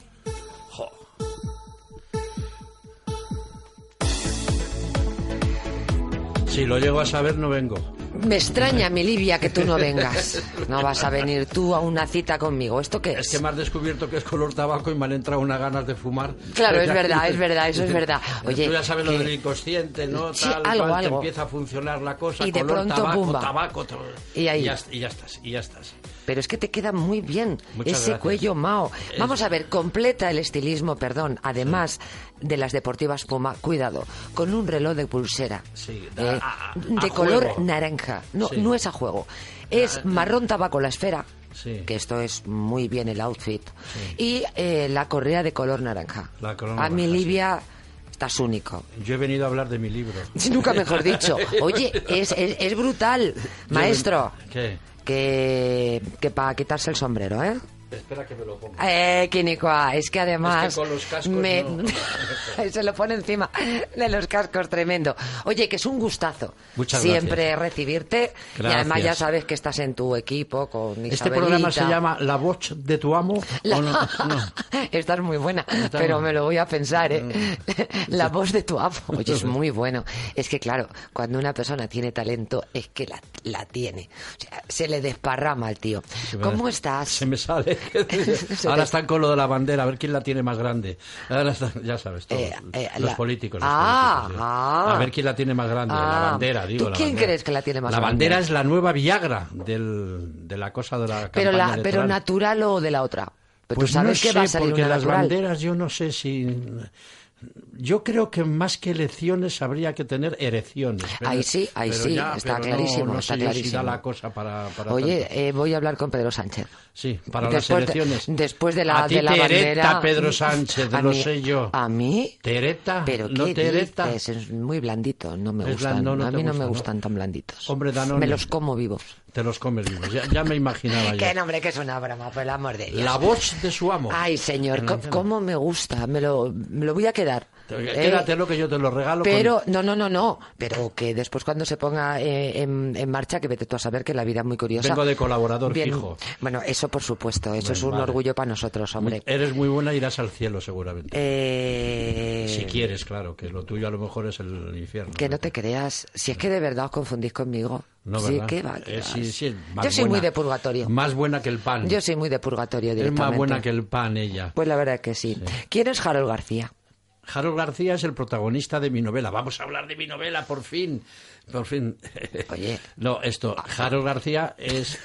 Si lo llego a saber, no vengo. Me extraña, mi Livia, que tú no vengas. No vas a venir tú a una cita conmigo. ¿Esto qué es? Es que me has descubierto que es color tabaco y me han entrado unas ganas de fumar. Claro, es verdad, es verdad, eso es verdad. Oye, Tú ya sabes lo del inconsciente, ¿no? Sí, Tal, algo, algo. empieza a funcionar la cosa. Y de color pronto, tabaco, pumba. tabaco. Y ahí. ya, y ya estás, y ya estás. Pero es que te queda muy bien Muchas ese gracias. cuello Mao. Vamos a ver, completa el estilismo, perdón, además de las deportivas Puma, cuidado, con un reloj de pulsera. Sí, eh, a- a- de a color juego. naranja. No, Sí. no es a juego. Es marrón tabaco la esfera. Sí. Que esto es muy bien el outfit. Y eh, la correa de color naranja. La color a mi sí. Livia estás único. Yo he venido a hablar de mi libro. Nunca mejor dicho. Oye, es, es, es brutal, maestro. ¿Qué? Que, que para quitarse el sombrero, ¿eh? Espera que me lo ponga. Eh, Quinicoa, es que además Es que con los cascos me- no. se lo pone encima de los cascos, tremendo. Oye, que es un gustazo Muchas siempre recibirte y Gracias. además ya sabes que estás en tu equipo con Isabelita. ¿Este programa se llama La voz de tu amo? La- ¿O no? No. Estás muy buena, Está pero bien. me lo voy a pensar, ¿eh? La voz de tu amo. Oye, es muy bueno. Es que, claro, cuando una persona tiene talento, es que la, la tiene. O sea, se le desparrama al tío. ¿Cómo estás? Se me sale. Ahora están con lo de la bandera, a ver quién la tiene más grande. Ahora están- ya sabes, todos, Eh, eh, los la- políticos. los Ah, políticos, ah. A ver quién la tiene más grande, la Ah, bandera, digo. ¿Tú la quién bandera. crees que la tiene más La grande? bandera es la nueva Viagra del, de la cosa de la Pero, campaña la, pero natural o de la otra. Pero Pues tú sabes no que sé, va a salir porque una las natural. banderas yo no sé si... Yo creo que más que elecciones habría que tener erecciones. Pero- Ahí sí, ahí sí, ya, está pero no- clarísimo, no está clarísimo. la cosa para, para Oye, eh, voy a hablar con Pedro Sánchez. Sí, para después las elecciones. después de la- a ti de la te bandera- ereta Pedro Sánchez, A lo mí- sé yo. ¿A mí? ¿Te ereta? ¿Pero ¿No qué te ereta? Es muy blandito, no me Es gustan. no a mí no gusta, me gustan tan blanditos. Hombre, Danone. Me los como vivos. Te los comes vivos. Ya, ya me imaginaba yo. Que nombre, que es una broma, por el amor de Dios. La voz de su amo. Ay, señor, cómo me gusta. Me lo, me lo voy a quedar. Eh, Quédatelo que yo te lo regalo. con- Pero, no, no, no, no. Pero que después cuando se ponga eh, en, en marcha, que vete tú a saber que la vida es muy curiosa. Vengo de colaborador Bien, fijo. Bueno, eso por supuesto. Eso Bueno, es un vale. orgullo para nosotros, hombre. Eres muy buena, irás al cielo seguramente. Eh, Si quieres, claro, que lo tuyo a lo mejor es el infierno. Que no te creas. Si es que de verdad os confundís conmigo. No, sí, va. Que sí, sí, Yo soy muy de purgatorio. Más buena que el pan. Yo soy muy de purgatorio es directamente. más buena que el pan ella. Pues la verdad es que sí. ¿Quién es Harold García? Harold García es el protagonista de mi novela. Vamos a hablar de mi novela, por fin. Por fin. Oye. No, esto. Harold García es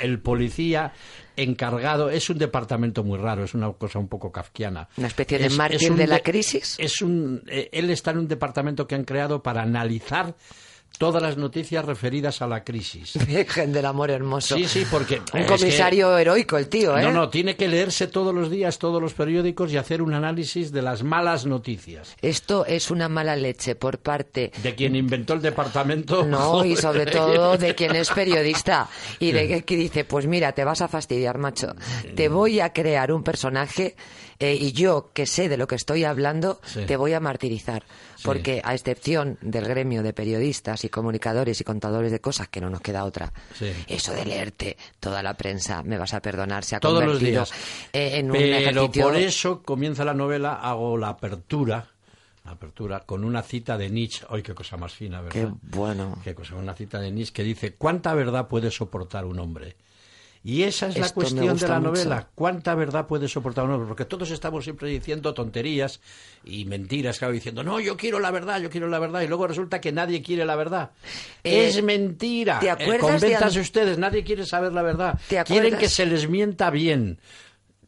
el policía encargado. Es un departamento muy raro, es una cosa un poco kafkiana. Una especie de Es- mártir es un de la crisis. Es un, eh, él está en un departamento que han creado para analizar todas las noticias referidas a la crisis. Virgen del amor hermoso. Sí, sí, porque... Un que- comisario heroico el tío, ¿eh? No, no, tiene que leerse todos los días todos los periódicos y hacer un análisis de las malas noticias. Esto es una mala leche por parte De quien inventó el departamento. No, y sobre todo de quien es periodista y de que dice, pues mira, te vas a fastidiar, macho. Te voy a crear un personaje eh, y yo, que sé de lo que estoy hablando, Sí. te voy a martirizar. Porque a excepción del gremio de periodistas y comunicadores y contadores de cosas, que no nos queda otra, Sí. eso de leerte toda la prensa, me vas a perdonar, se ha Todos los convertido días. eh, en un Pero ejercicio... por eso comienza la novela, hago la apertura, la apertura con una cita de Nietzsche. ¡Ay, qué cosa más fina, ¿verdad? Qué bueno. Qué cosa, una cita de Nietzsche que dice, ¿cuánta verdad puede soportar un hombre? Y esa es la Esto cuestión de la mucho. novela. ¿Cuánta verdad puede soportar un hombre? Porque todos estamos siempre diciendo tonterías y mentiras, claro, diciendo, no, yo quiero la verdad, yo quiero la verdad. Y luego resulta que nadie quiere la verdad. Eh, es mentira. ¿te Eh, acuerdas de ustedes, nadie quiere saber la verdad. ¿Te Quieren que se les mienta bien.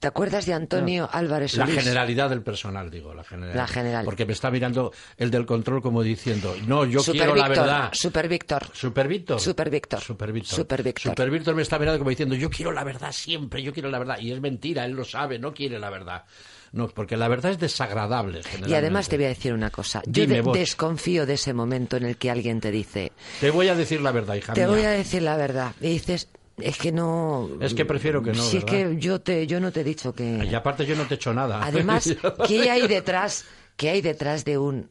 ¿Te acuerdas de Antonio Álvarez La Solís? generalidad del personal, digo, la general. La general. Porque me está mirando el del control como diciendo, no, yo Super quiero la verdad. Super Víctor. Super Víctor. Super Víctor. Super Víctor. Super Víctor. Super Víctor me está mirando como diciendo, yo quiero la verdad siempre, yo quiero la verdad. Y es mentira, él lo sabe, no quiere la verdad. No, porque la verdad es desagradable. Y además te voy a decir una cosa. Yo Dime, de- vos. desconfío de ese momento en el que alguien te dice, Te voy a decir la verdad, hija te mía. voy a decir la verdad. Y dices, es que no... Es que prefiero que no, Si es que yo, te, yo no te he dicho que... Y aparte yo no te he hecho nada. Además, ¿qué hay detrás? ¿Qué hay detrás de un...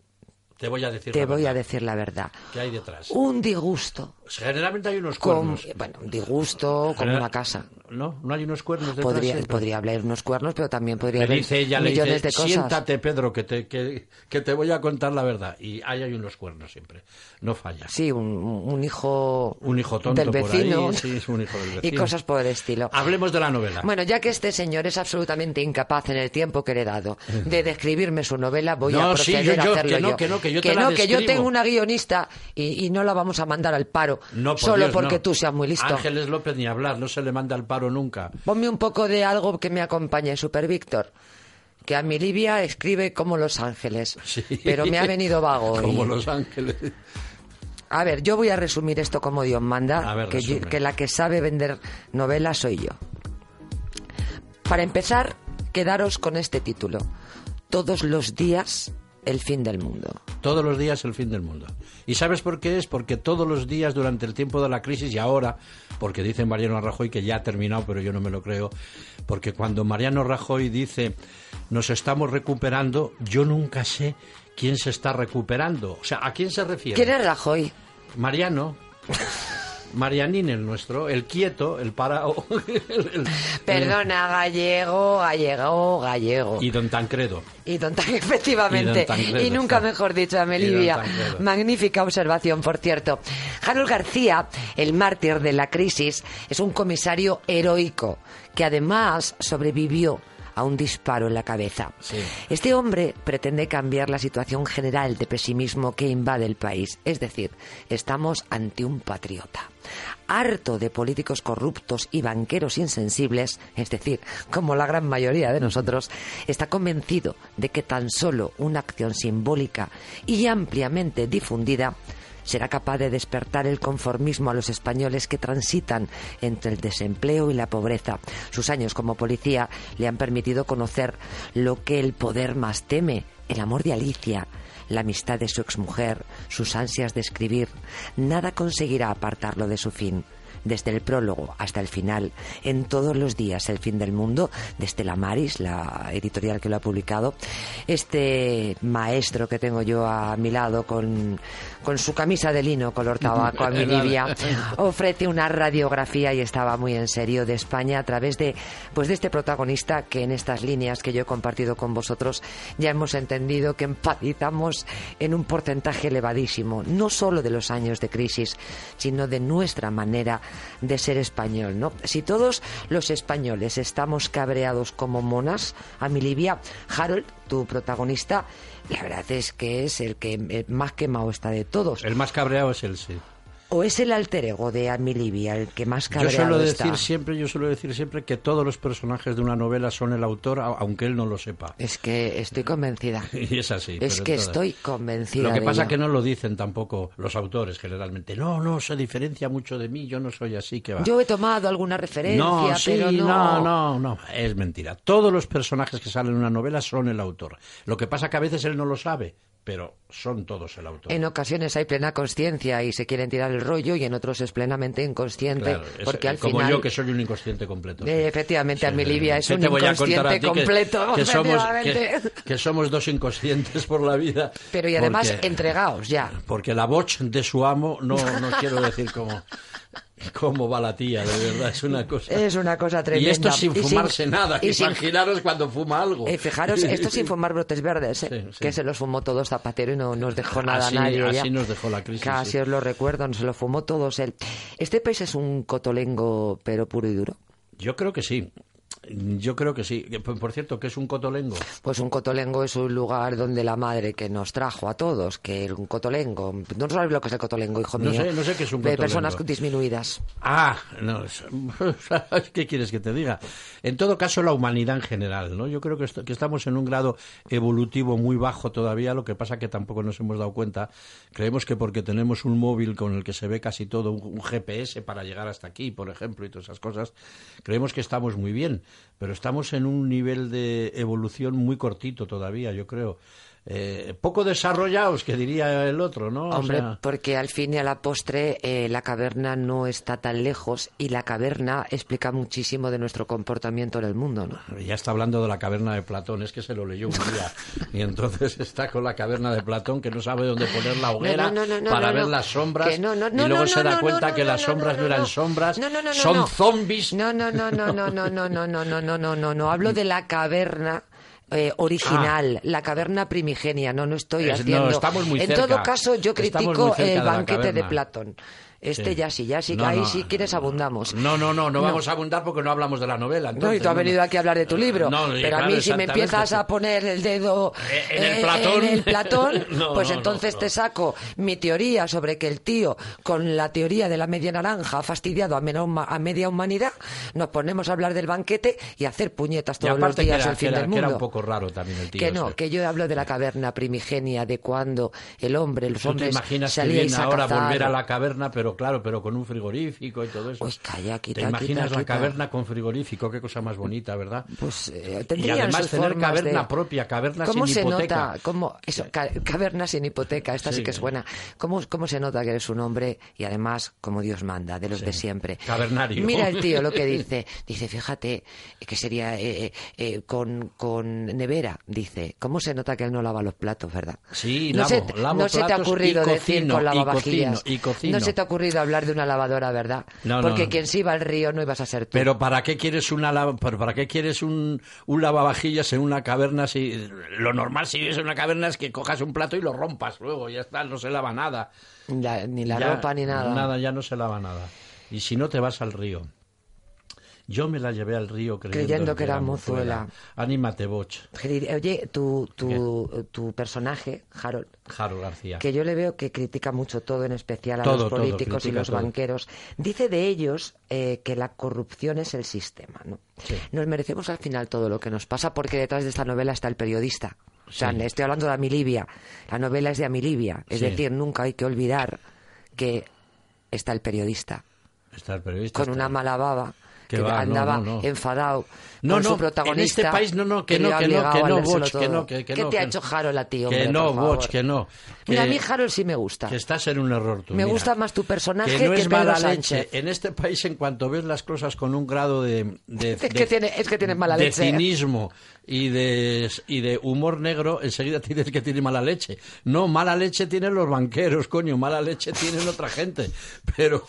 Te voy a decir Te la voy a verdad. decir la verdad. ¿Qué hay detrás? Un disgusto. Generalmente hay unos Con, cuernos. bueno, un disgusto como una casa. No, no hay unos cuernos detrás. Podría, siempre. podría haber unos cuernos, pero también podría Le haber dice ella, le millones dice, de cosas. siéntate Pedro, que te, que, que te voy a contar la verdad. Y ahí hay unos cuernos siempre, no falla. Sí, un, un hijo Un hijo tonto del vecino por ahí, sí, es un hijo del y vecino. cosas por el estilo. Hablemos de la novela. Bueno, ya que este señor es absolutamente incapaz en el tiempo que le he dado de describirme su novela, voy No, a sí, proceder yo- yo- a hacerlo que no, yo. que no, que yo te la no, que yo tengo una guionista y, y no la vamos a mandar al paro No, por solo Dios, porque no. tú seas muy listo. Ángeles López ni hablar, no se le manda al paro nunca. Ponme un poco de algo que me acompañe, Super Víctor. Que a mi Livia escribe como Los Ángeles, pero me ha venido vago. Como y- Los Ángeles. A ver, yo voy a resumir esto como Dios manda, ver, que, yo- que la que sabe vender novelas soy yo. Para empezar, quedaros con este título. Todos los días, el fin del mundo. Todos los días el fin del mundo. ¿Y sabes por qué es? Porque todos los días durante el tiempo de la crisis y ahora, porque dice Mariano Rajoy que ya ha terminado, pero yo no me lo creo, porque cuando Mariano Rajoy dice nos estamos recuperando, yo nunca sé quién se está recuperando. O sea, ¿a quién se refiere? ¿Quién es Rajoy? Mariano. Marianín el nuestro, el quieto, el parado. el- el- Perdona, gallego, gallego, gallego. Y don Tancredo. Y don Tan- efectivamente. Y don Tancredo, Y nunca mejor dicho, Amelivia. Tancredo. Magnífica observación, por cierto. Harold García, el mártir de la crisis, es un comisario heroico que además sobrevivió a un disparo en la cabeza. Este hombre pretende cambiar la situación general de pesimismo que invade el país. Es decir, estamos ante un patriota. harto de políticos corruptos y banqueros insensibles, es decir, como la gran mayoría de nosotros, está convencido de que tan solo una acción simbólica y ampliamente difundida será capaz de despertar el conformismo a los españoles que transitan entre el desempleo y la pobreza. Sus años como policía le han permitido conocer lo que el poder más teme, el amor de Alicia, la amistad de su exmujer, sus ansias de escribir. Nada conseguirá apartarlo de su fin. Desde el prólogo hasta el final, en todos los días, el fin del mundo, desde la Maris, la editorial que lo ha publicado, este maestro que tengo yo a mi lado con, con su camisa de lino color tabaco a mi Livia, ofrece una radiografía y estaba muy en serio de España a través de pues de este protagonista que en estas líneas que yo he compartido con vosotros ya hemos entendido que empatizamos en un porcentaje elevadísimo, no solo de los años de crisis, sino de nuestra manera de ser español, ¿no? Si todos los españoles estamos cabreados como monas, a mi Livia, Harold, tu protagonista, la verdad es que es el que eh, más quemado está de todos. El más cabreado es él, sí. ¿O es el alter ego de Amy Livia el que más Yo cabreado suelo está? decir siempre, yo suelo decir siempre que todos los personajes de una novela son el autor, aunque él no lo sepa. Es que estoy convencida. Y es así. Es que todas. estoy convencida Lo que de pasa ello. que no lo dicen tampoco los autores generalmente. No, no, se diferencia mucho de mí, yo no soy así, que va. Yo he tomado alguna referencia, no, sí, pero no... no, no, no, es mentira. Todos los personajes que salen en una novela son el autor. Lo que pasa que a veces él no lo sabe, pero son todos el autor. En ocasiones hay plena conciencia y se quieren tirar el rollo y en otros es plenamente inconsciente. Claro, es- porque al como final... yo que soy un inconsciente completo. Eh, efectivamente, Amy Livia es ¿Qué un inconsciente ti que- completo. Que, somos, que, que somos dos inconscientes por la vida. Pero y además porque- entregaos ya. Porque la voz de su amo, no, no quiero decir cómo, cómo va la tía, de verdad, es una cosa. Es una cosa tremenda. Y esto sin Y sin- fumarse nada, y sin- imaginaros cuando fuma algo. Eh, fijaros, esto sin fumar brotes verdes, ¿eh? que se los fumó todos Zapatero y no nos dejó nada Así- a nadie. así ya. nos dejó la crisis, Casi sí. os lo recuerdo, se lo fumó todos él. Este país es un cotolengo, pero puro y duro. Yo creo que sí. Yo creo que sí. Por cierto, que es un cotolengo. Pues un cotolengo es un lugar donde la madre que nos trajo a todos, que un cotolengo, no sabes lo que es el cotolengo, hijo No mío. sé, no sé qué es un De cotolengo. personas disminuidas. Ah, no, es- ¿qué quieres que te diga? En todo caso, la humanidad en general, ¿no? Yo creo que, esto- que estamos en un grado evolutivo muy bajo todavía, lo que pasa que tampoco nos hemos dado cuenta. Creemos que porque tenemos un móvil con el que se ve casi todo, un, un GPS para llegar hasta aquí, por ejemplo, y todas esas cosas, creemos que estamos muy bien, pero estamos en un nivel de evolución muy cortito todavía, yo creo. Eh, poco desarrollados, que diría el otro, ¿no? O Hombre, sea, porque al fin y a la postre eh, la caverna no está tan lejos y la caverna explica muchísimo de nuestro comportamiento en el mundo, ¿no? Ya está hablando de la caverna de Platón, es que se lo leyó un día. Y entonces está con la caverna de Platón que no sabe dónde poner la hoguera No, no, no, no, para no, ver no. las sombras. Que no, no, y luego no, se da no, cuenta no, que no, las no, sombras no, no, eran no. sombras, No, no, no, no, son no. zombies. No, no, no, no, no, no, no, no, no, no, no, no, no, no. Hablo de la caverna. Eh, original, la caverna primigenia, no, no estoy Ah. Es- no, haciendo. estamos muy en cerca. todo caso, yo critico el banquete de. Platón. Este Sí. ya sí, ya sí, No, ahí no. si quieres abundamos. No, no, no, no, No. vamos a abundar porque no hablamos de la novela. No, y entonces, tú has venido aquí a hablar de tu libro. No, y pero a mí, si me empiezas a poner el dedo En el eh, Platón. en el Platón, No, pues no, entonces no, te saco mi teoría sobre que el tío, con la teoría de la media naranja, ha fastidiado a, mena- a media humanidad. Nos ponemos a hablar del banquete y a hacer puñetas todos los días era, el fin era- del que era mundo. un poco raro también el tío. que no, ese. que yo hablo de la caverna primigenia, de cuando el hombre, los ¿Tú te hombres viene a ahora volver a la caverna, pero claro, pero con un frigorífico y todo eso? Pues calla, quita, ¿Te imaginas quita, la quita. caverna con frigorífico? Qué cosa más bonita, ¿verdad? Pues eh, y además tener caverna de- propia, caverna ¿Cómo sin se hipoteca. nota? ¿Cómo, eso, ca- caverna sin hipoteca, esta sí, Sí. que es buena. ¿Cómo, ¿Cómo se nota que eres un hombre y además como Dios manda, de los Sí. de siempre? Cavernario. Mira el tío lo que dice. Dice, fíjate, que sería eh, eh, eh, con, con nevera, dice. ¿Cómo se nota que él no lava los platos, verdad? Sí, no lavo, se, te- lavo no se te ha platos ocurrido y decir cocino, con y lavavajillas. cocino, y cocino. No se te ha ocurrido hablar de una lavadora, ¿verdad? No, Porque no. quien se iba al río no ibas a ser tú. Pero ¿para qué quieres una lava- para qué quieres un, un lavavajillas en una caverna si lo normal si vives en una caverna es que cojas un plato y lo rompas luego, ya está, no se lava nada. La- ni la Ya- ropa ni nada. Nada, ya no se lava nada. Y si no te vas al río. Yo me la llevé al río creyendo, Creyendo que era mozuela. Anímate, Boch. Oye, tu, tu, tu personaje, Harold, Jaro García. que yo le veo que critica mucho todo, en especial a Todo, los todo, políticos y los todo. banqueros. Dice de ellos eh, que la corrupción es el sistema. ¿no? Sí. Nos merecemos al final todo lo que nos pasa porque detrás de esta novela está el periodista. O sea, Sí. estoy hablando de Amilibia. La novela es de Amilibia. Es Sí. decir, nunca hay que olvidar que está el periodista Está el periodista. con está- una mala baba Que que va, no, andaba no, no. enfadado No, con no, su protagonista. en este país no, no, que no, que no, que a no, que no, que- que ¿Qué no, te ha que- hecho Harold a ti, Que hombre, no, por favor? Boch, que no. Mira, a Que- mí Harold sí me gusta. Que estás en un error tú. Me mira. gusta más tu personaje que no que es mala leche. En este país, en cuanto ves las cosas con un grado de, de, Es de- que tiene, es que tiene mala de leche. cinismo y de, y de humor negro, enseguida tienes que tiene mala leche. No, mala leche tienen los banqueros, coño, mala leche tienen otra gente. Pero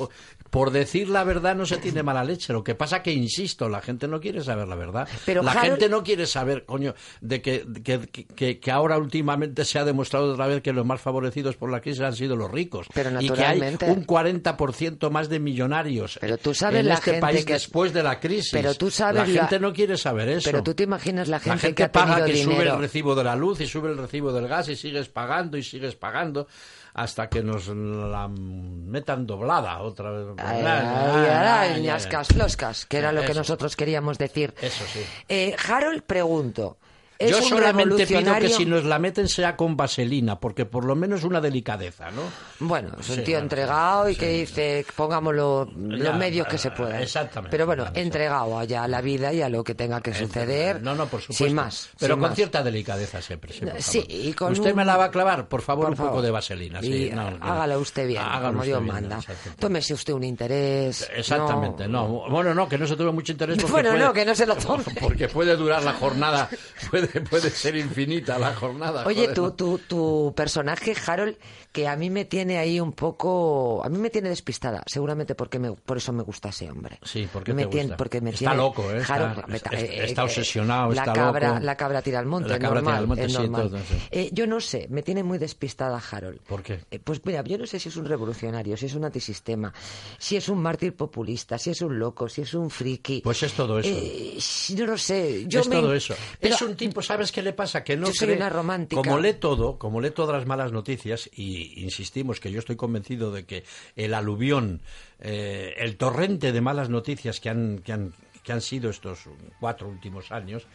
por decir la verdad no se tiene mala leche. Lo que pasa que, insisto, la gente no quiere saber la verdad. Pero la Harold- gente no quiere saber, coño, de que, que, que- que ahora últimamente se ha demostrado otra vez que los más favorecidos por la crisis han sido los ricos. Pero y que hay naturalmente. un 40% más de millonarios Pero tú sabes en la este gente país que- después de la crisis. Pero tú sabes la la- gente no quiere saber eso. Pero tú te imaginas la gente, la gente que paga que sube el recibo de la luz y sube el recibo del gas y sigues pagando y sigues pagando hasta que nos la metan doblada otra vez. Ay, Ay, ay, ay, ay, ay, ñascas, floscas, que era lo que nosotros queríamos decir. Eso sí. Eh, Harold, pregunto. ¿Es Yo solamente pido que si nos la meten sea con vaselina, porque por lo menos una delicadeza, ¿no? Bueno, es un Sí, tío entregado y que dice, pongámoslo los Ya, medios que se puedan. exactamente. Pero bueno, entregado allá a la vida y a lo que tenga que suceder. No, no, por supuesto. Sin más. Pero sin con más. cierta delicadeza siempre. sí, por Sí, y con ¿Usted un- me la va a clavar? Por favor, Por un poco de vaselina. Sí, no, no. hágalo usted bien, Hágalo como usted Dios bien, manda. Tómese usted un interés. Exactamente, no. Bueno, no, que no se tuve mucho interés porque Bueno, puede- no, que no se lo tome. Porque puede durar la jornada, puede, puede ser infinita la jornada. Oye, joder, tu, ¿no? tu, tu personaje, Harold, que a mí me tiene ahí un poco... A mí me tiene despistada, seguramente porque me, por eso me gusta ese hombre. Sí, ¿por qué me te tiene, gusta? Porque me Está tiene- loco, ¿eh? Está- Harold, está- eh, está eh, obsesionado, la está cabra, loco. La cabra tira al monte, La tira normal, al monte, es sí, normal. todo, sí. Eh, yo no sé, me tiene muy despistada Harold. ¿Por qué? Eh, Pues mira, yo no sé si es un revolucionario, si es un antisistema, si es un mártir populista, si es un loco, si es un friki. Pues es todo eso. Eh, no sé. Yo es me- todo eso. Pero- es un tipo, ¿sabes qué le pasa? Que no Yo soy cree- una romántica. Como lee todo, como lee todas las malas noticias, y insistimos que yo estoy convencido de que el aluvión, eh, el torrente de malas noticias que han, que han, que han sido estos cuatro últimos años,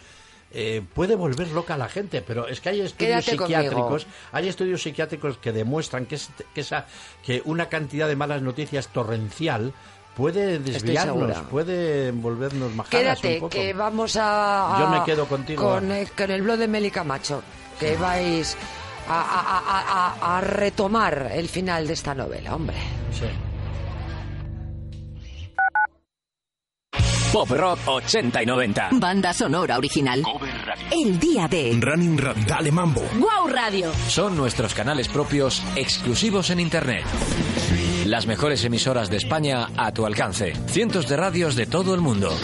eh, puede volver loca a la gente, pero es que hay estudios Quédate conmigo. psiquiátricos, hay estudios psiquiátricos que demuestran que, es- que esa, que una cantidad de malas noticias torrencial puede desviarnos, puede volvernos majadas Quédate, un poco. que vamos a, a- Yo me quedo contigo. Con, eh, con el blog de Meli Camacho, que vais a, a- a- a- a retomar el final de esta novela, hombre. Sí. Pop Rock 80 y 90. Banda sonora original. El día de Running Radio. Dale Mambo. Wow Radio. Son nuestros canales propios exclusivos en Internet. Las mejores emisoras de España a tu alcance. Cientos de radios de todo el mundo.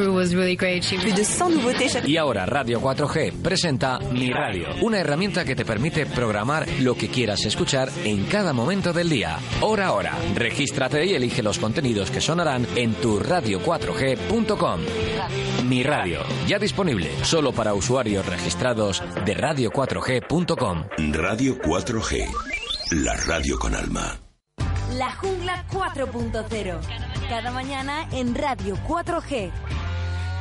Y ahora Radio 4G presenta Mi Radio, una herramienta que te permite programar lo que quieras escuchar en cada momento del día. Hora a hora. Regístrate y elige los contenidos que sonarán en tu radio4g.com. Mi Radio, ya disponible solo para usuarios registrados de radio4g.com. Radio 4G, la radio con alma. La Jungla 4.0. Cada mañana en Radio 4G.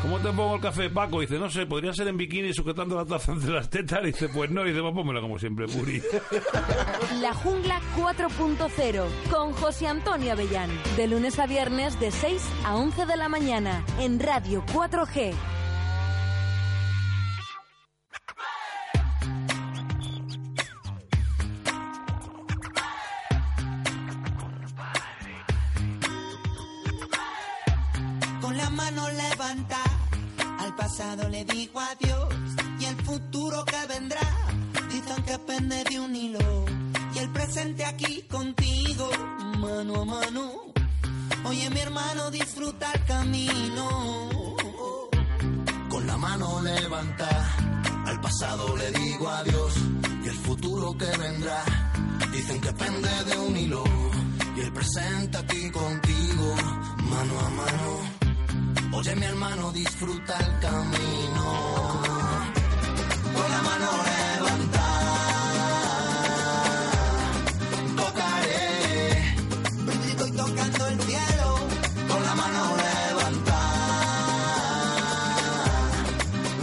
¿Cómo te pongo el café, Paco? Dice, no sé, podría ser en bikini sujetando la taza entre las tetas. Dice, pues no. Dice, pues pónmela como siempre, Puri. La Jungla 4.0 con José Antonio Avellán. De lunes a viernes de 6 a 11 de la mañana en Radio 4G. Mano levanta, al pasado le digo adiós y el futuro que vendrá. Dicen que pende de un hilo y el presente aquí contigo, mano a mano. Oye mi hermano, disfruta el camino. Con la mano levanta, al pasado le digo adiós y el futuro que vendrá. Dicen que pende de un hilo y el presente aquí contigo, mano a mano. Oye mi hermano, disfruta el camino. Con la mano levantada, tocaré. Estoy tocando el cielo. Con la mano levantada,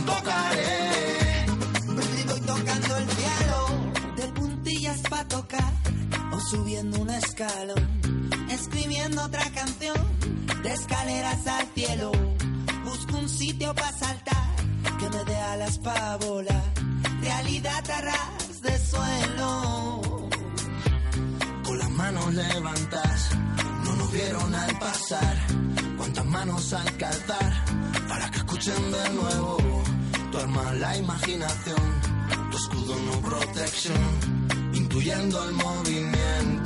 tocaré. Estoy tocando el cielo. de puntillas pa' tocar o subiendo un escalón, escribiendo otra canción de escaleras al cielo. Sitio pa' saltar que me dé alas pa' volar, realidad a ras de suelo. Con las manos levantas, no nos vieron al pasar. Cuántas manos al calzar, para que escuchen de nuevo. Tu arma la imaginación, tu escudo no protección, intuyendo el movimiento.